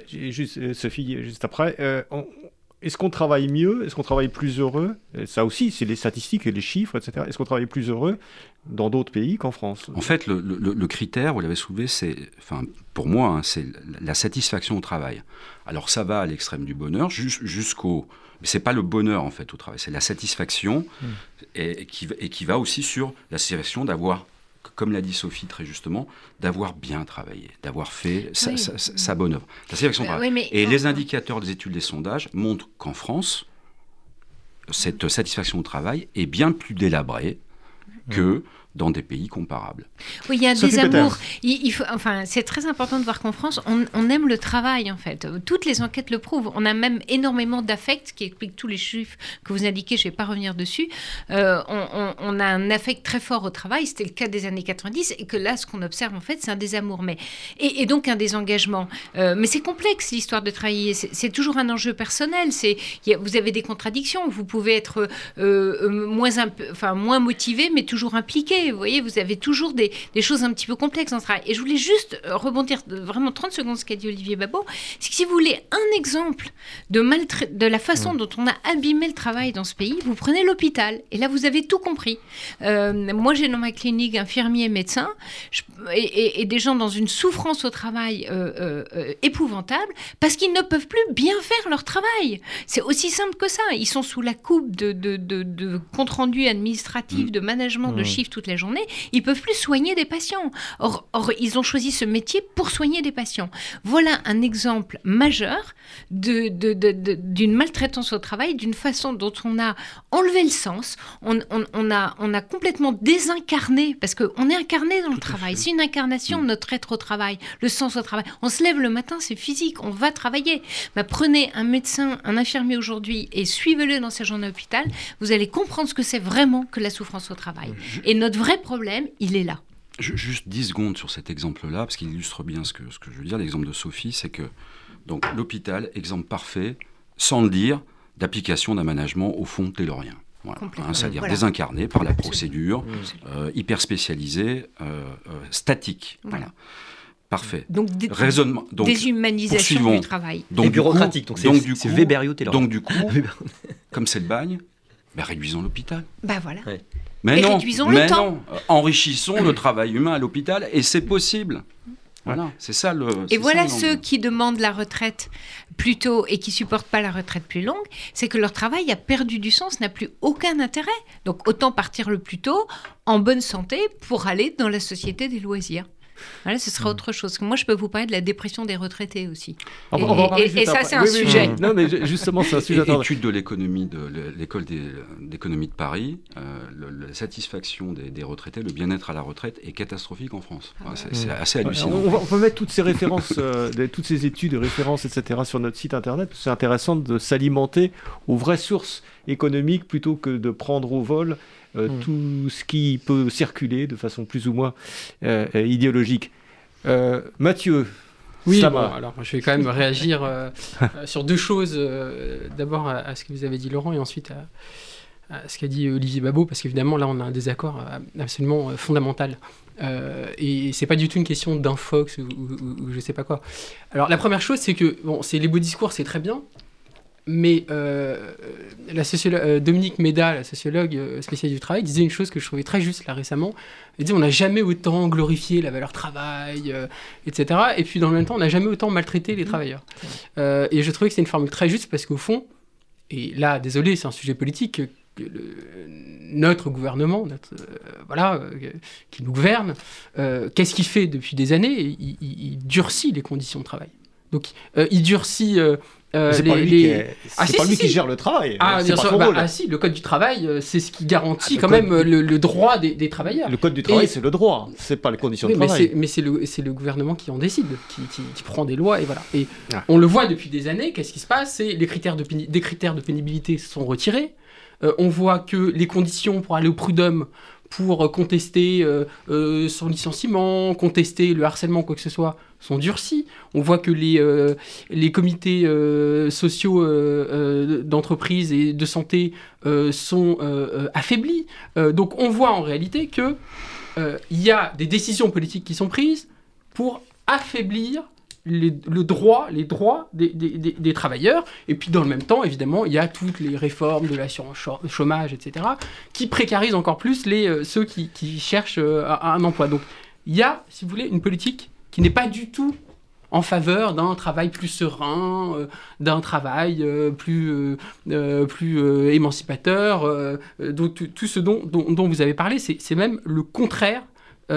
juste, Sophie, juste après, euh, est-ce qu'on travaille mieux? Est-ce qu'on travaille plus heureux? Ça aussi, c'est les statistiques et les chiffres, etc. Est-ce qu'on travaille plus heureux dans d'autres pays qu'en France? En fait, le, critère, vous l'avez soulevé, c'est, enfin, pour moi, hein, c'est la satisfaction au travail. Alors ça va à l'extrême du bonheur jusqu'au... Mais c'est pas le bonheur, en fait, au travail, c'est la satisfaction hmm. et, qui, et qui va aussi sur la satisfaction d'avoir comme l'a dit Sophie très justement, d'avoir bien travaillé, d'avoir fait sa, bonne œuvre. Euh, et les indicateurs des études des sondages montrent qu'en France, cette satisfaction au travail est bien plus délabrée que dans des pays comparables. Oui, il y a des amours. Il, faut, enfin, c'est très important de voir qu'en France, on, aime le travail, en fait. Toutes les enquêtes le prouvent. On a même énormément d'affect, qui explique tous les chiffres que vous indiquez, je ne vais pas revenir dessus. Euh, on, a un affect très fort au travail, c'était le cas des années 90, et que là, ce qu'on observe, en fait, c'est un désamour. Mais, et, donc un désengagement. Euh, mais c'est complexe, l'histoire de travailler. C'est toujours un enjeu personnel. C'est, vous avez des contradictions. Vous pouvez être euh, moins, enfin, moins motivé, mais toujours impliqué. Vous voyez, vous avez toujours des, choses un petit peu complexes dans ce travail. Et je voulais juste euh, rebondir vraiment 30 secondes ce qu'a dit Olivier Babot. C'est que si vous voulez un exemple de, de la façon dont on a abîmé le travail dans ce pays, vous prenez l'hôpital. Et là, vous avez tout compris. Euh, moi, j'ai dans ma clinique infirmier, médecin, et, des gens dans une souffrance au travail euh, épouvantable parce qu'ils ne peuvent plus bien faire leur travail. C'est aussi simple que ça. Ils sont sous la coupe de, de, compte rendu administratif, mmh. de management, de chiffres toutes les journée, ils peuvent plus soigner des patients. Or, or, ils ont choisi ce métier pour soigner des patients. Voilà un exemple majeur d'une de, de, maltraitance au travail, d'une façon dont on a enlevé le sens, on, on, a, on a complètement désincarné, parce qu'on est incarné dans le travail. C'est une incarnation de notre être au travail, le sens au travail. On se lève le matin, c'est physique, on va travailler. Bah, prenez un médecin, un infirmier aujourd'hui et suivez-le dans sa journée d'hôpital, vous allez comprendre ce que c'est vraiment que la souffrance au travail. Et notre vrai problème, il est là. Juste 10 secondes sur cet exemple-là, parce qu'il illustre bien ce que, ce que je veux dire. L'exemple de Sophie, c'est que donc l'hôpital, exemple parfait, sans le dire, d'application d'un management au fond taylorien. Voilà. Hein, c'est-à-dire désincarné par la procédure, euh, hyper spécialisé, euh, euh, statique. Voilà. Parfait. Donc, Raisonnement. Donc, déshumanisation du travail. Donc, Et bureaucratique. Donc, donc, du coup, donc, du coup, comme c'est le bagne, ben, réduisons l'hôpital. Ben voilà. Mais non, mais non. enrichissons le travail humain à l'hôpital et c'est possible. Voilà, c'est ça le. Et voilà ceux qui demandent la retraite plus tôt et qui supportent pas la retraite plus longue, c'est que leur travail a perdu du sens, n'a plus aucun intérêt. Donc autant partir le plus tôt, en bonne santé, pour aller dans la société des loisirs. Voilà, ce sera hmm. autre chose. Moi, je peux vous parler de la dépression des retraités aussi. et, ça, c'est un sujet. non, mais justement, c'est un sujet. Étude de l'économie de l'école d'économie de Paris, euh, la satisfaction des, retraités, le bien-être à la retraite est catastrophique en France. Ah c'est assez hallucinant. On, peut mettre toutes ces références, euh, toutes ces études, références, etc. sur notre site internet. C'est intéressant de s'alimenter aux vraies sources économiques plutôt que de prendre au vol euh, hmm. tout ce qui peut circuler de façon plus ou moins euh, euh, idéologique. Mathieu, oui, alors je vais quand même réagir sur deux choses. D'abord à, ce que vous avez dit, Laurent, et ensuite ce qu'a dit Olivier Babot, parce qu'évidemment, là, on a un désaccord absolument fondamental. et c'est pas du tout une question d'infox ou, ou, ou, je sais pas quoi. Alors, la première chose, c'est que, bon, c'est les beaux discours, c'est très bien, mais euh, la euh, Dominique Méda, la sociologue euh, spécialiste du travail, disait une chose que je trouvais très juste là récemment. Elle disait on n'a jamais autant glorifié la valeur travail, etc. Et puis dans le même temps, on n'a jamais autant maltraité les travailleurs. et je trouvais que c'est une formule très juste parce qu'au fond, et là, désolé, c'est un sujet politique, que notre gouvernement, notre, voilà, qui nous gouverne, qu'est-ce qu'il fait depuis des années? Il, il, durcit les conditions de travail. Donc, il durcit euh, c'est pas lui, qui, ah, pas lui qui, gère le travail. Ah, bien sûr. Bah, ah, si, le code du travail, euh, c'est ce qui garantit ah, quand même euh, le, droit des, travailleurs. Le code du travail, c'est le droit, c'est pas les conditions de travail. Mais c'est le, le, gouvernement qui en décide, qui, qui, prend des lois et voilà. Et on le voit depuis des années. Qu'est-ce qui se passe? C'est les critères de des critères de pénibilité sont retirés. on voit que les conditions pour aller au prud'homme pour contester son licenciement, contester le harcèlement, quoi que ce soit, sont durcis. On voit que les, euh, comités euh, sociaux euh, d'entreprise et de santé sont affaiblis. donc on voit en réalité que il y a des décisions politiques qui sont prises pour affaiblir les, le droit, les droits des, travailleurs. Et puis dans le même temps, évidemment, il y a toutes les réformes de l'assurance chômage, etc., qui précarisent encore plus ceux qui cherchent un emploi. Donc il y a, si vous voulez, une politique qui n'est pas du tout en faveur d'un travail plus serein, euh, d'un travail euh, plus, euh, plus émancipateur. tout, ce dont, dont, vous avez parlé, c'est même le contraire qui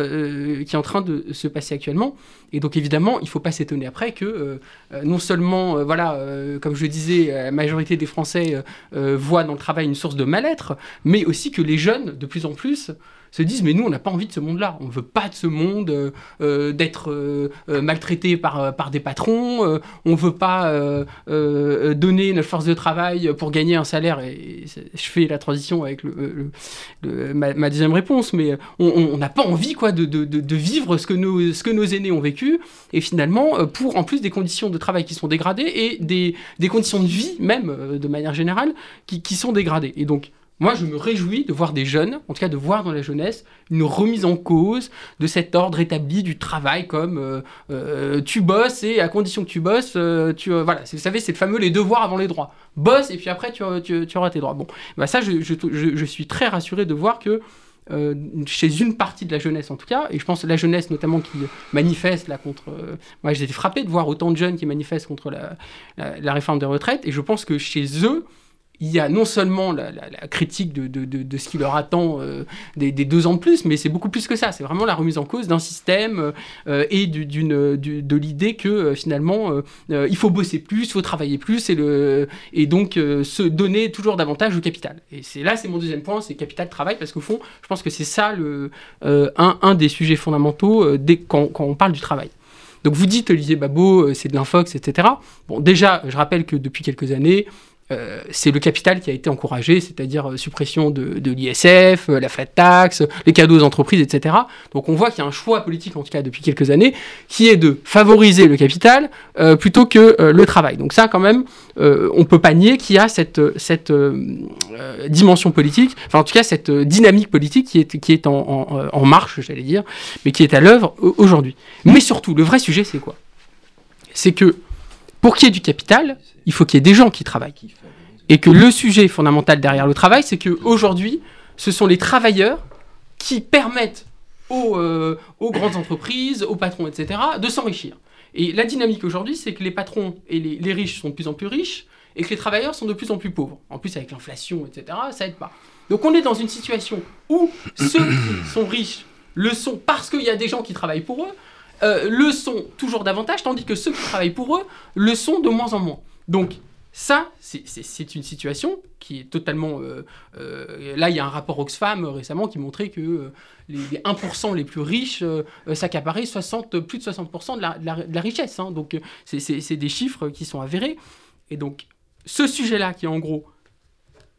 est en train de se passer actuellement. Et donc évidemment, il ne faut pas s'étonner après que non seulement, voilà, comme je disais, la majorité des Français voient dans le travail une source de mal-être, mais aussi que les jeunes, de plus en plus, se disent mais nous on n'a pas envie de ce monde-là, on ne veut pas de ce monde, euh, euh, d'être euh, maltraité par, par des patrons, on ne veut pas donner notre force de travail pour gagner un salaire, et, je fais la transition avec ma, deuxième réponse, mais on n'a pas envie quoi, de, de, de, vivre ce que, nos, ce que nos aînés ont vécu, et finalement pour en plus des conditions de travail qui sont dégradées et des, des conditions de vie même de manière générale qui, qui sont dégradées. Et donc moi, je me réjouis de voir des jeunes, en tout cas de voir dans la jeunesse, une remise en cause de cet ordre établi du travail comme euh, euh, tu bosses et à condition que tu bosses, euh, tu voilà, vous savez, c'est le fameux les devoirs avant les droits. Bosse et puis après tu, tu, auras tes droits. Bon, bah ça, je, je, je, suis très rassuré de voir que chez une partie de la jeunesse en tout cas, et je pense la jeunesse notamment qui manifeste là contre. moi, j'ai été frappé de voir autant de jeunes qui manifestent contre la, la réforme des retraites, et je pense que chez eux il y a non seulement la, critique de, de, de, ce qui leur attend euh, des, deux ans de plus, mais c'est beaucoup plus que ça. C'est vraiment la remise en cause d'un système euh, et d'une, de l'idée que euh, finalement il faut bosser plus, il faut travailler plus et, le, et donc se donner toujours davantage au capital. Et c'est là, c'est mon deuxième point, c'est capital travail, parce qu'au fond, je pense que c'est ça le, un, un, des sujets fondamentaux dès, quand, quand on parle du travail. Donc vous dites, Olivier Babot, c'est de l'infox, etc. Bon, déjà, je rappelle que depuis quelques années, euh, c'est le capital qui a été encouragé, c'est-à-dire euh, suppression de, l'ISF, euh, la flat tax, les cadeaux aux entreprises, etc. Donc on voit qu'il y a un choix politique, en tout cas depuis quelques années, qui est de favoriser le capital plutôt que le travail. Donc ça, quand même, on peut pas nier qu'il y a cette, dimension politique, enfin en tout cas cette dynamique politique qui est, qui est en, en marche, j'allais dire, mais qui est à l'œuvre aujourd'hui. Mais surtout, le vrai sujet, c'est quoi? C'est que pour qu'il y ait du capital, il faut qu'il y ait des gens qui travaillent. Et que le sujet fondamental derrière le travail, c'est qu'aujourd'hui, ce sont les travailleurs qui permettent aux, euh, grandes entreprises, aux patrons, etc., de s'enrichir. Et la dynamique aujourd'hui, c'est que les patrons et les, les, riches sont de plus en plus riches et que les travailleurs sont de plus en plus pauvres. En plus, avec l'inflation, etc., ça aide pas. Donc on est dans une situation où ceux qui sont riches le sont parce qu'il y a des gens qui travaillent pour eux, euh, le sont toujours davantage, tandis que ceux qui travaillent pour eux le sont de moins en moins. Donc, ça, c'est une situation qui est totalement... Euh, euh, là, il y a un rapport Oxfam récemment qui montrait que les, 1% les plus riches s'accaparaient 60, plus de 60% de la, de la, richesse. Hein. Donc, c'est des chiffres qui sont avérés. Et donc, ce sujet-là, qui est en gros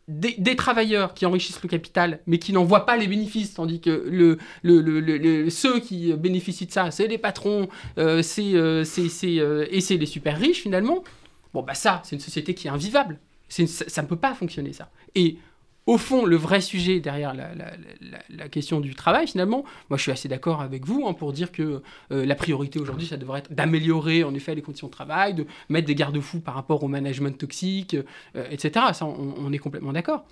des, travailleurs qui enrichissent le capital, mais qui n'en voient pas les bénéfices, tandis que le, ceux qui bénéficient de ça, c'est les patrons, euh, c'est, euh, euh, et c'est les super riches finalement. Bon, bah ça, c'est une société qui est invivable. ça ne peut pas fonctionner, ça. Et au fond, le vrai sujet derrière la, question du travail, finalement, moi je suis assez d'accord avec vous hein, pour dire que euh, la priorité aujourd'hui, ça devrait être d'améliorer en effet les conditions de travail, de mettre des garde-fous par rapport au management toxique, euh, etc. Ça, on est complètement d'accord.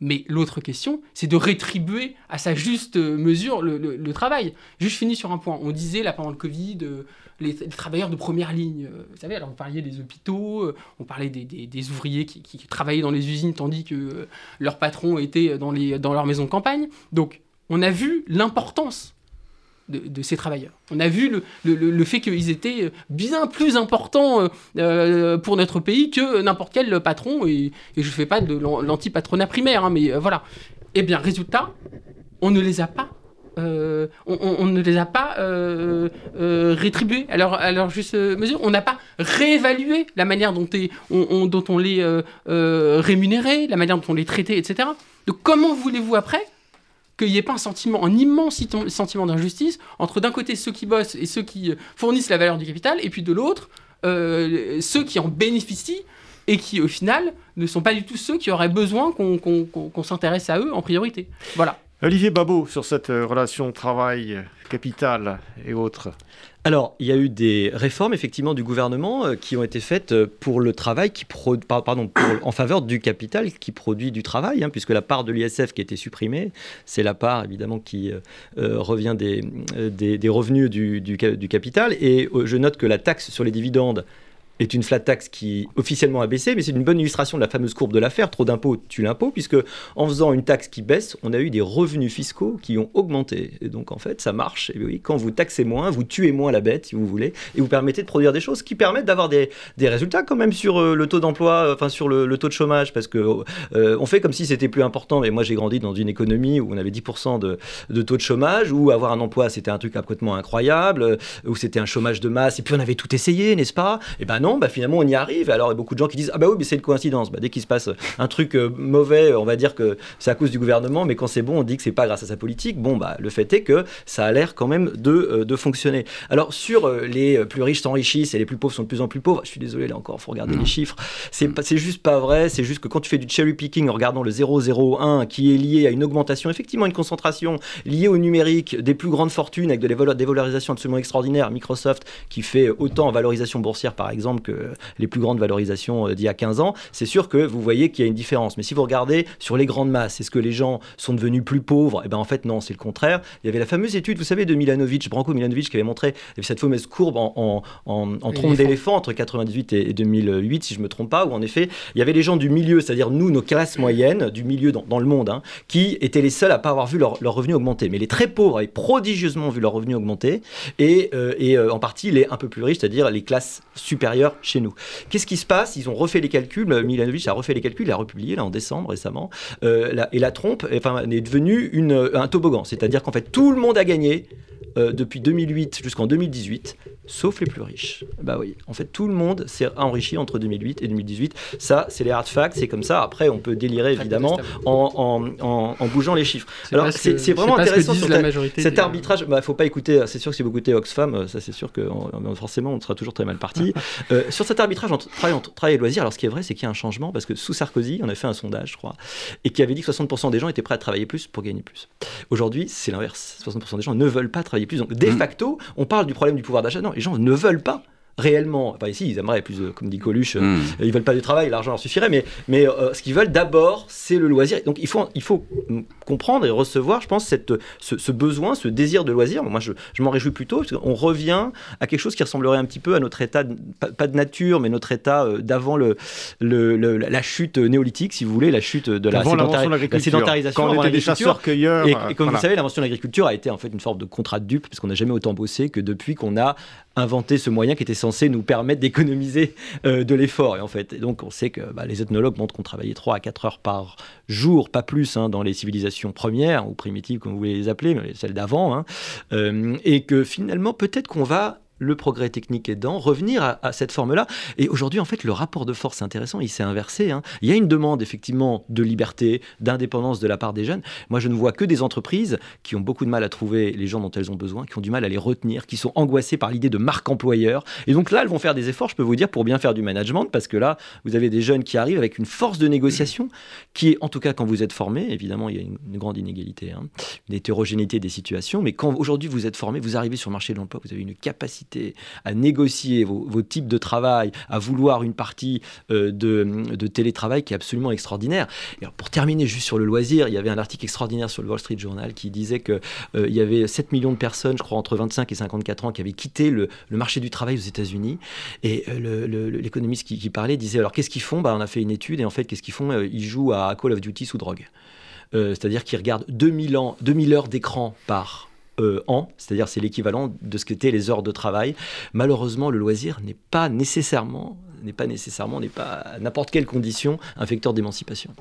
Mais l'autre question, c'est de rétribuer à sa juste mesure le, travail. Juste fini sur un point. On disait là pendant le Covid, euh, les, travailleurs de première ligne. Euh, vous savez, alors on parlait des hôpitaux, euh, on parlait des, ouvriers qui, travaillaient dans les usines tandis que leurs patrons étaient dans, dans leur maison de campagne. Donc on a vu l'importance de, ces travailleurs. On a vu le, fait qu'ils étaient bien plus importants euh, euh, pour notre pays que n'importe quel patron, et, je ne fais pas de l'anti-patronat primaire, hein, mais euh, voilà. Eh bien, résultat, on ne les a pas. on, ne les a pas rétribués à leur, juste mesure. On n'a pas réévalué la manière dont, on, dont on les rémunérait, la manière dont on les traitait, etc. Donc comment voulez-vous après qu'il n'y ait pas un sentiment, un immense sentiment d'injustice entre d'un côté ceux qui bossent et ceux qui euh, fournissent la valeur du capital, et puis de l'autre, euh, ceux qui en bénéficient et qui au final ne sont pas du tout ceux qui auraient besoin qu'on s'intéresse à eux en priorité. Voilà. Olivier Babot, sur cette euh, relation travail-capital et autres. Alors, il y a eu des réformes effectivement du gouvernement euh, qui ont été faites euh, pour le travail, qui en faveur du capital qui produit du travail, hein, puisque la part de l'ISF qui a été supprimée, c'est la part évidemment qui revient des, revenus du, capital. Et je note que la taxe sur les dividendes est une flat tax qui officiellement a baissé, mais c'est une bonne illustration de la fameuse courbe de l'affaire, trop d'impôts tue l'impôt, puisque en faisant une taxe qui baisse, on a eu des revenus fiscaux qui ont augmenté. Et donc en fait, ça marche. Et oui, quand vous taxez moins, vous tuez moins la bête, si vous voulez, et vous permettez de produire des choses qui permettent d'avoir des, des, résultats quand même sur euh, le taux d'emploi, euh, enfin sur le, taux de chômage, parce que euh, on fait comme si c'était plus important. Mais moi, j'ai grandi dans une économie où on avait 10% de, taux de chômage, où avoir un emploi, c'était un truc complètement incroyable, où c'était un chômage de masse, et puis on avait tout essayé, n'est-ce pas? Et ben non bah, finalement on y arrive. Alors il y a beaucoup de gens qui disent ah bah oui mais c'est une coïncidence. Bah, dès qu'il se passe un truc euh, mauvais, on va dire que c'est à cause du gouvernement, mais quand c'est bon, on dit que c'est pas grâce à sa politique. Bon bah le fait est que ça a l'air quand même de, euh, de fonctionner. Alors sur euh, les plus riches s'enrichissent et les plus pauvres sont de plus en plus pauvres. Je suis désolé là encore, faut regarder les chiffres. C'est c'est juste pas vrai. C'est juste que quand tu fais du cherry picking en regardant le 001 qui est lié à une augmentation, effectivement une concentration liée au numérique, des plus grandes fortunes avec de des valorisations absolument extraordinaires. Microsoft qui fait autant en valorisation boursière par exemple que les plus grandes valorisations euh, d'il y a 15 ans, c'est sûr que vous voyez qu'il y a une différence. Mais si vous regardez sur les grandes masses, est-ce que les gens sont devenus plus pauvres? Eh bien en fait non, c'est le contraire. Il y avait la fameuse étude, vous savez, de Milanovic, Branko Milanovic, qui avait montré cette fameuse courbe en, en, trompe d'éléphant entre 98 et 2008, si je ne me trompe pas, où en effet, il y avait les gens du milieu, c'est-à-dire nous, nos classes moyennes, du milieu dans, le monde, hein, qui étaient les seuls à pas avoir vu leur, leur revenu augmenter. Mais les très pauvres avaient prodigieusement vu leur revenu augmenter, et, euh, et euh, en partie les un peu plus riches, c'est-à-dire les classes supérieures chez nous. Qu'est-ce qui se passe? Ils ont refait les calculs. Milanovic a refait les calculs, il a republié là en décembre récemment. Euh, et la trompe enfin, est devenue un toboggan. C'est-à-dire qu'en fait, tout le monde a gagné euh, depuis 2008 jusqu'en 2018, sauf les plus riches. Bah oui, en fait, tout le monde s'est enrichi entre 2008 et 2018. Ça, c'est les hard facts, c'est comme ça. Après, on peut délirer évidemment en, en, en, bougeant les chiffres. Alors, c'est vraiment intéressant sur cet arbitrage. Il bah, ne faut pas écouter, c'est sûr que si vous écoutez Oxfam, euh, ça c'est sûr que forcément on sera toujours très mal parti. [LAUGHS] Euh, sur cet arbitrage entre travail, entre travail et loisir, alors ce qui est vrai, c'est qu'il y a un changement parce que sous Sarkozy, on a fait un sondage, je crois, et qui avait dit que 60% des gens étaient prêts à travailler plus pour gagner plus. Aujourd'hui, c'est l'inverse. 60% des gens ne veulent pas travailler plus. Donc, de mm. facto, on parle du problème du pouvoir d'achat. Non, les gens ne veulent pas réellement, enfin ici ils aimeraient plus, comme dit Coluche, ils hmm. ils veulent pas du travail, l'argent leur suffirait, mais, mais euh, ce qu'ils veulent d'abord, c'est le loisir. Donc il faut, il faut comprendre et recevoir, je pense, cette, ce, besoin, ce désir de loisir. Moi, je, je m'en réjouis plutôt, parce qu'on revient à quelque chose qui ressemblerait un petit peu à notre état, pas, de nature, mais notre état euh, d'avant le, le, la chute néolithique, si vous voulez, la chute de la, sédentarisation. Quand on était des chasseurs-cueilleurs. Et, et, comme vous savez, l'invention de l'agriculture a été en fait une forme de contrat de dupe, parce qu'on n'a jamais autant bossé que depuis qu'on a inventé ce moyen qui était censé nous permettre d'économiser euh, de l'effort. Et en fait, donc on sait que bah, les ethnologues montrent qu'on travaillait 3 à 4 heures par jour, pas plus, hein, dans les civilisations premières ou primitives, comme vous voulez les appeler, mais celles d'avant, hein. euh, et que finalement, peut-être qu'on va le progrès technique aidant, revenir à, cette forme-là. Et aujourd'hui, en fait, le rapport de force est intéressant, il s'est inversé. hein. Il y a une demande, effectivement, de liberté, d'indépendance de la part des jeunes. Moi, je ne vois que des entreprises qui ont beaucoup de mal à trouver les gens dont elles ont besoin, qui ont du mal à les retenir, qui sont angoissées par l'idée de marque employeur. Et donc là, elles vont faire des efforts, je peux vous dire, pour bien faire du management, parce que là, vous avez des jeunes qui arrivent avec une force de négociation qui est, en tout cas, quand vous êtes formé, évidemment, il y a une, une grande inégalité, hein, une hétérogénéité des situations, mais quand aujourd'hui vous êtes formé, vous arrivez sur le marché de l'emploi, vous avez une capacité à négocier vos, types de travail, à vouloir une partie euh, de, télétravail qui est absolument extraordinaire. Et pour terminer juste sur le loisir, il y avait un article extraordinaire sur le Wall Street Journal qui disait que euh, y avait 7 millions de personnes, je crois, entre 25 et 54 ans, qui avaient quitté le, marché du travail aux États-Unis. Et euh, l'économiste qui, parlait disait alors qu'est-ce qu'ils font? Bah, On a fait une étude et en fait, qu'est-ce qu'ils font? Ils jouent à Call of Duty sous drogue. C'est-à-dire qu'ils regardent 2000, ans, 2000 heures d'écran par euh, an, c'est-à-dire c'est l'équivalent de ce qu'étaient les heures de travail. Malheureusement, le loisir n'est pas nécessairement, n'est pas nécessairement, n'est pas à n'importe quelle condition un facteur d'émancipation.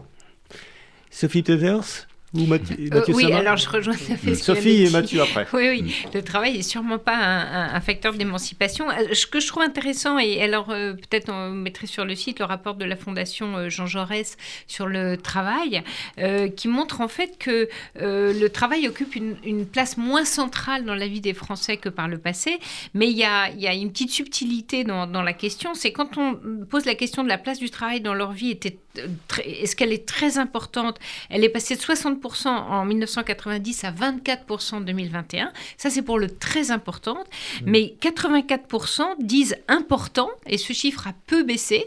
Sophie Tevers ou Mathieu, Euh, oui, Sama alors je rejoins fait qu'il Sophie et. Mathieu après. Oui, oui. Le travail est sûrement pas un, un- un facteur d'émancipation. Euh, Ce que je trouve intéressant, et alors euh, peut-être on mettrait sur le site le rapport de la Fondation euh, Jean Jaurès sur le travail, euh, qui montre en fait que euh, le travail occupe une, une place moins centrale dans la vie des Français que par le passé. Mais il y a, il y a une petite subtilité dans, dans la question, c'est quand on pose la question de la place du travail dans leur vie, était euh, est-ce qu'elle est très importante? Elle est passée de 60% en 1990 à 24% en 2021. Ça, c'est pour le très importante. Mais 84% disent important, et ce chiffre a peu baissé.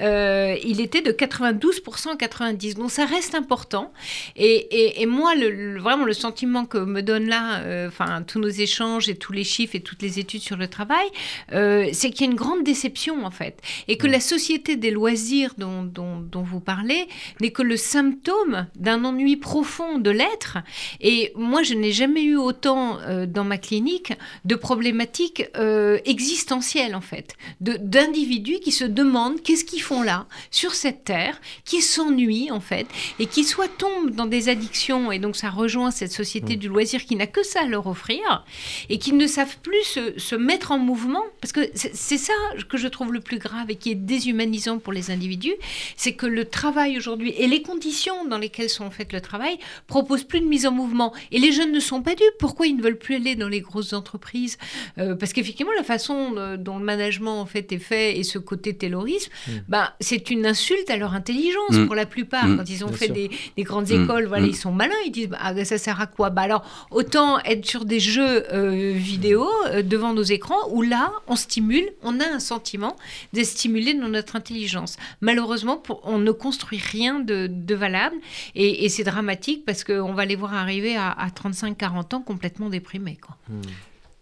Euh, il était de 92% en 90. Donc ça reste important. Et, et- et moi, le, le- vraiment, le sentiment que me donne là, euh, enfin, tous nos échanges et tous les chiffres et toutes les études sur le travail, euh, c'est qu'il y a une grande déception, en fait. Et que la société des loisirs dont, dont- dont vous parlez n'est que le symptôme d'un ennui profond de l'être. Et moi, je n'ai jamais eu autant euh, dans ma clinique de problématiques euh, existentielles, en fait, d'individus qui se demandent qu'est-ce qu'ils font là, sur cette terre, qui s'ennuient, en fait, et qui soit tombent dans des addictions. Et donc, ça rejoint cette société du loisir qui n'a que ça à leur offrir, et qui ne savent plus se, se mettre en mouvement, parce que c'est c'est ça que je trouve le plus grave et qui est déshumanisant pour les individus, c'est que le travail aujourd'hui et les conditions dans lesquelles sont faites le travail proposent plus de mise en mouvement. Et les jeunes ne sont pas dupes. Pourquoi ils ne veulent plus aller dans les grosses entreprises? Euh, Parce qu'effectivement, la façon euh, dont le management en fait est fait et ce côté taylorisme, Mm. bah, c'est une insulte à leur intelligence Mm. pour la plupart. Mm. Quand ils ont Bien fait des, des grandes écoles, voilà, Mm. ils sont malins. Ils disent bah, ah, ça sert à quoi? Bah alors autant être sur des jeux euh, vidéo euh, devant nos écrans où là on stimule, on a un sentiment d'être stimulé dans notre intelligence. Malheureusement, pour- on ne construit rien de, valable et, c'est dramatique parce qu'on va les voir arriver à, à 35-40 ans complètement déprimés. Quoi.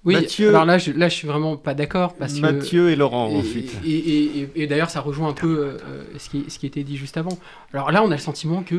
Oui, Mathieu- alors là je, là, je suis vraiment pas d'accord. parce que- Mathieu et Laurent, et- ensuite. Et, et- et- et d'ailleurs, ça rejoint un peu euh, ce, qui, ce qui était dit juste avant. Alors là, on a le sentiment que.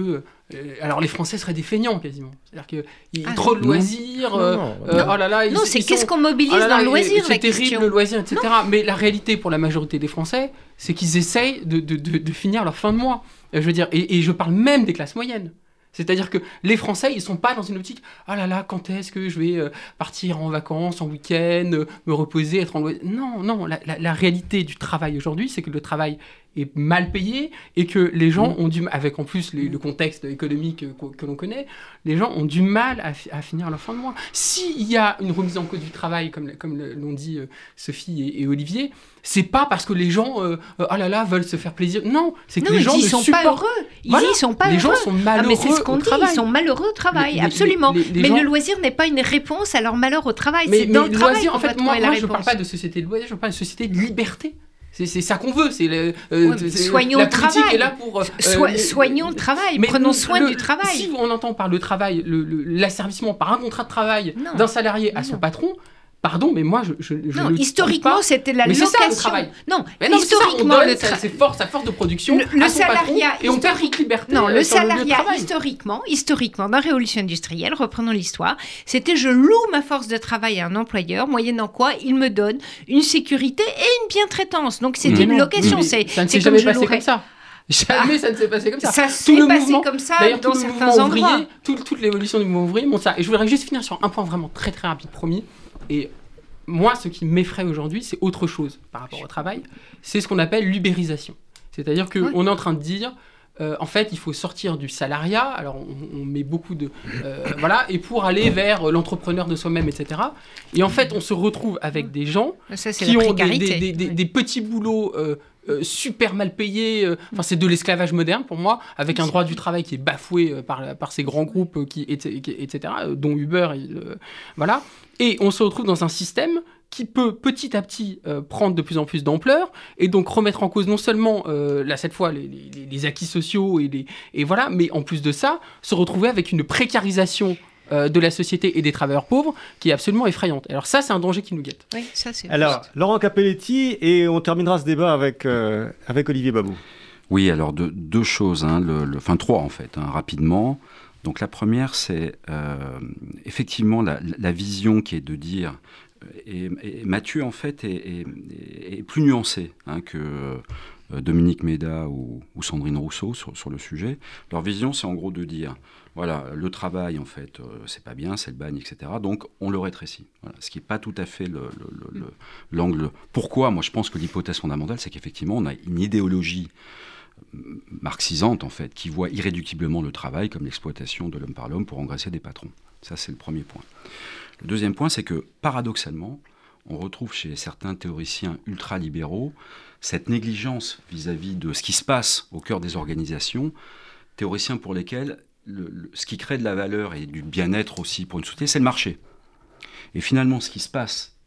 euh, alors les Français seraient des feignants quasiment. C'est-à-dire qu'il y a Ah, trop de loisirs. Non, euh, non, non. oh là là, ils- Non, c'est sont- qu'est-ce qu'on mobilise oh là là, dans le loisir, C'est terrible question. le loisir, etc. Mais la réalité pour la majorité des Français, c'est qu'ils essayent de, de- de- de finir leur fin de mois. Je veux dire, et, et je parle même des classes moyennes. C'est-à-dire que les Français, ils sont pas dans une optique ah là là, quand est-ce que je vais euh, partir en vacances, en week-end, euh, me reposer, être en Non, non, la réalité du travail aujourd'hui, c'est que le travail est mal payé et que les gens ont du avec en plus les- le contexte économique euh, que, que l'on connaît, les gens ont du mal à, fi- à finir leur fin de mois. S'il y a une remise en cause du travail, comme, comme le- l'ont dit euh, Sophie et, et Olivier, c'est pas parce que les gens, euh, ah là là, veulent se faire plaisir. Non, c'est que Non, les ils gens y ne sont supportent- pas heureux. Ils Voilà. y sont pas les heureux. gens sont malheureux Ah, mais c'est ce qu'on dit, travail. ils sont malheureux au travail, Les- absolument. les- mais gens- le loisir n'est pas une réponse à leur malheur au travail. Mais, C'est mais dans le le travail loisir, qu'on en fait, moi, moi je parle réponse. pas de société de loisir, je parle de société de liberté. C'est ça qu'on veut. C'est le- euh, Ouais, mais c'est- soignons la le politique travail. est là pour. euh, euh, soignons le travail, mais prenons soin le- du travail. Si on entend par le travail l'asservissement par un contrat de travail d'un salarié à son patron, pardon, mais moi je, je, je Non, le historiquement, c'était la mais c'est ça, le location. travail. Non, Mais non, ça, on historiquement, donne le sa- force de production Le, le à son patron, salariat et on perd toute liberté Non, euh, le salariat travail. historiquement, historiquement, dans la révolution industrielle, reprenons l'histoire, c'était je loue ma force de travail à un employeur, moyennant quoi il me donne une sécurité et une bientraitance. Donc c'est Mais une non, location. C'est ça ne s'est jamais passé comme ça. Jamais ça ne s'est passé comme ça. Ça s'est le passé mouvement- comme ça dans tout le certains endroits. ouvrier, tout- toute l'évolution du mouvement ouvrier montre ça. Et je voudrais juste finir sur un point vraiment très très rapide, promis. Et moi, ce qui m'effraie aujourd'hui, c'est autre chose par rapport au travail. C'est ce qu'on appelle l'ubérisation. C'est-à-dire qu'on est en train de dire, euh, en fait, il faut sortir du salariat. Alors, on, met beaucoup de. Euh, voilà, et pour aller vers l'entrepreneur de soi-même, etc. Et en fait, on se retrouve avec des gens qui ont des, petits boulots. Euh, super mal payés, enfin c'est de l'esclavage moderne pour moi, avec un droit du travail qui est bafoué par, par ces grands groupes qui, etc., dont Uber, voilà. Et on se retrouve dans un système qui peut petit à petit euh, prendre de plus en plus d'ampleur et donc remettre en cause non seulement euh, là cette fois les, acquis sociaux et, les, et voilà, mais en plus de ça se retrouver avec une précarisation euh, de la société et des travailleurs pauvres qui est absolument effrayante. Alors ça c'est un danger qui nous guette. Oui, ça c'est. Alors Laurent Capelletti et on terminera ce débat avec avec Olivier Babou. Oui, alors deux choses, hein, le, enfin trois en fait, hein, rapidement. Donc la première, c'est effectivement la, la, vision qui est de dire et, Mathieu, en fait, est, plus nuancé hein, que euh, Dominique Méda ou, Sandrine Rousseau sur, le sujet. Leur vision, c'est en gros de dire voilà, le travail, en fait, euh, c'est pas bien, c'est le bagne, etc. Donc, on le rétrécit. Ce qui n'est pas tout à fait l'angle. Pourquoi? Moi, je pense que l'hypothèse fondamentale, c'est qu'effectivement, on a une idéologie euh, marxisante, en fait, qui voit irréductiblement le travail comme l'exploitation de l'homme par l'homme pour engraisser des patrons. Ça, c'est le premier point. Le deuxième point, c'est que paradoxalement, on retrouve chez certains théoriciens ultralibéraux cette négligence vis-à-vis de ce qui se passe au cœur des organisations, théoriciens pour lesquels ce qui crée de la valeur et du bien-être aussi pour une société, c'est le marché. Et finalement, ce qui se passe,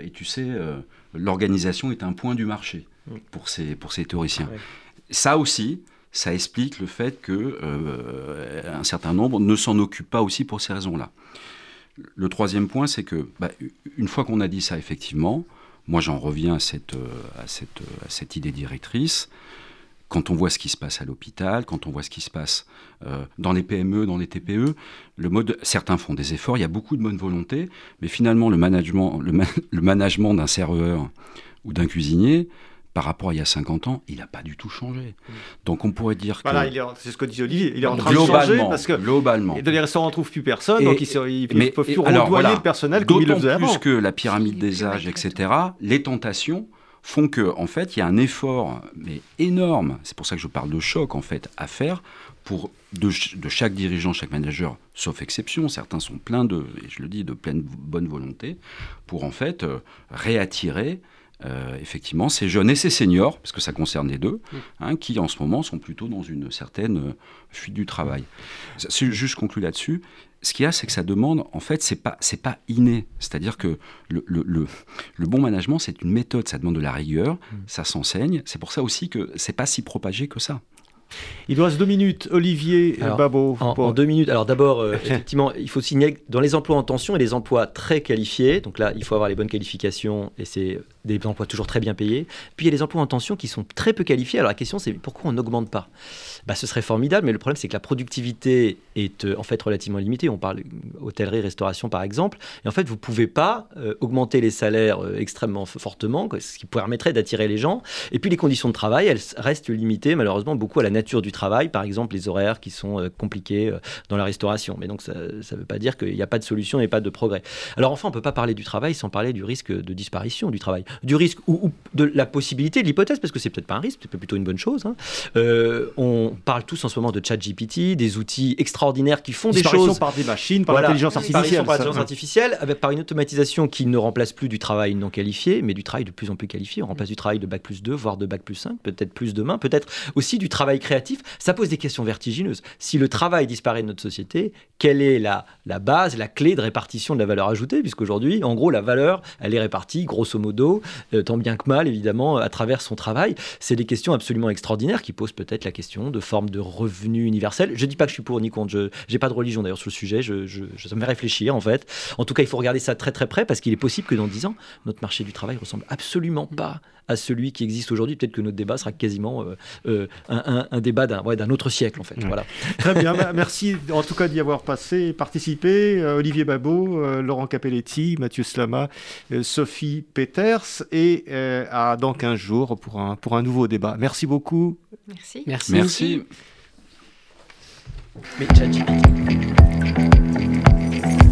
et tu sais, euh, l'organisation est un point du marché pour ces, pour ces théoriciens. Ça aussi, ça explique le fait que euh, un certain nombre ne s'en occupent pas aussi pour ces raisons-là. Le troisième point, c'est que, bah, une fois qu'on a dit ça, effectivement, moi j'en reviens à cette, euh, à, cette, à cette idée directrice. Quand on voit ce qui se passe à l'hôpital, quand on voit ce qui se passe euh, dans les PME, dans les TPE, le mode, certains font des efforts, il y a beaucoup de bonne volonté, mais finalement le management, le, [LAUGHS] le management d'un serveur ou d'un cuisinier, par rapport à il y a 50 ans, il n'a pas du tout changé. Donc on pourrait dire voilà, que... c'est ce que disait Olivier, il est en train de changer parce que globalement. Et dans les restaurants, on ne trouve plus personne, donc ils ne peuvent plus renvoyer le personnel comme ils le faisaient avant. plus que la pyramide des âges, etc., les tentations font que en fait il y a un effort mais énorme c'est pour ça que je parle de choc en fait à faire pour de, chaque dirigeant chaque manager sauf exception certains sont pleins de et je le dis de pleine bonne volonté pour en fait euh, réattirer euh, effectivement, ces jeunes et ces seniors, parce que ça concerne les deux, mm. hein, qui en ce moment sont plutôt dans une certaine euh, fuite du travail. C'est juste conclu là-dessus. Ce qu'il y a, c'est que ça demande, en fait, c'est pas, c'est pas inné. C'est-à-dire que le, le, le, bon management, c'est une méthode, ça demande de la rigueur, mm. ça s'enseigne. C'est pour ça aussi que c'est pas si propagé que ça. Il nous reste deux minutes. Olivier Babo. En, deux minutes. Alors d'abord, euh, [LAUGHS] effectivement, il faut signaler dans les emplois en tension et les emplois très qualifiés, donc là, il faut avoir les bonnes qualifications et c'est des emplois toujours très bien payés. Puis il y a les emplois en tension qui sont très peu qualifiés. Alors la question, c'est pourquoi on n'augmente pas? Bah, Ce serait formidable, mais le problème, c'est que la productivité est euh, en fait relativement limitée. On parle hôtellerie, restauration, par exemple. Et en fait, vous ne pouvez pas euh, augmenter les salaires extrêmement fortement, ce qui permettrait d'attirer les gens. Et puis les conditions de travail, elles restent limitées, malheureusement, beaucoup à la nature du travail, par exemple les horaires qui sont euh, compliqués euh, dans la restauration. Mais donc ça ne veut pas dire qu'il n'y a pas de solution et pas de progrès. Alors enfin, on ne peut pas parler du travail sans parler du risque de disparition du travail, du risque ou, de la possibilité, de l'hypothèse, parce que c'est peut-être pas un risque, c'est plutôt une bonne chose. Hein. Euh, on parle tous en ce moment de chat GPT, des outils extraordinaires qui font des choses par des machines, par l'intelligence artificielle, par l'intelligence artificielle, avec, par une automatisation qui ne remplace plus du travail non qualifié, mais du travail de plus en plus qualifié. On remplace du travail de bac plus 2, voire de bac plus 5, peut-être plus demain, peut-être aussi du travail créatif ça pose des questions vertigineuses. Si le travail disparaît de notre société, quelle est la, la base, la clé de répartition de la valeur ajoutée? Puisqu'aujourd'hui, en gros, la valeur, elle est répartie, grosso modo, tant bien que mal, évidemment, à travers son travail. C'est des questions absolument extraordinaires qui posent peut-être la question de forme de revenu universel. Je ne dis pas que je suis pour ni contre, je n'ai pas de religion d'ailleurs sur le sujet, je, je, ça me réfléchir en fait. En tout cas, il faut regarder ça très très près parce qu'il est possible que dans 10 ans, notre marché du travail ressemble absolument pas à celui qui existe aujourd'hui. Peut-être que notre débat sera quasiment euh, euh, un, débat d'un ouais, autre siècle, en fait. Voilà. Très bien, merci en tout cas d'y avoir passé, participé. Euh, Olivier Babot, Laurent Capelletti, Mathieu Slama, Sophie Peters, et à dans 15 jours pour un, pour un nouveau débat. Merci beaucoup. Merci. Merci. merci.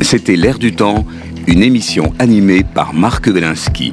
C'était L'air du temps, une émission animée par Marc Wielinski.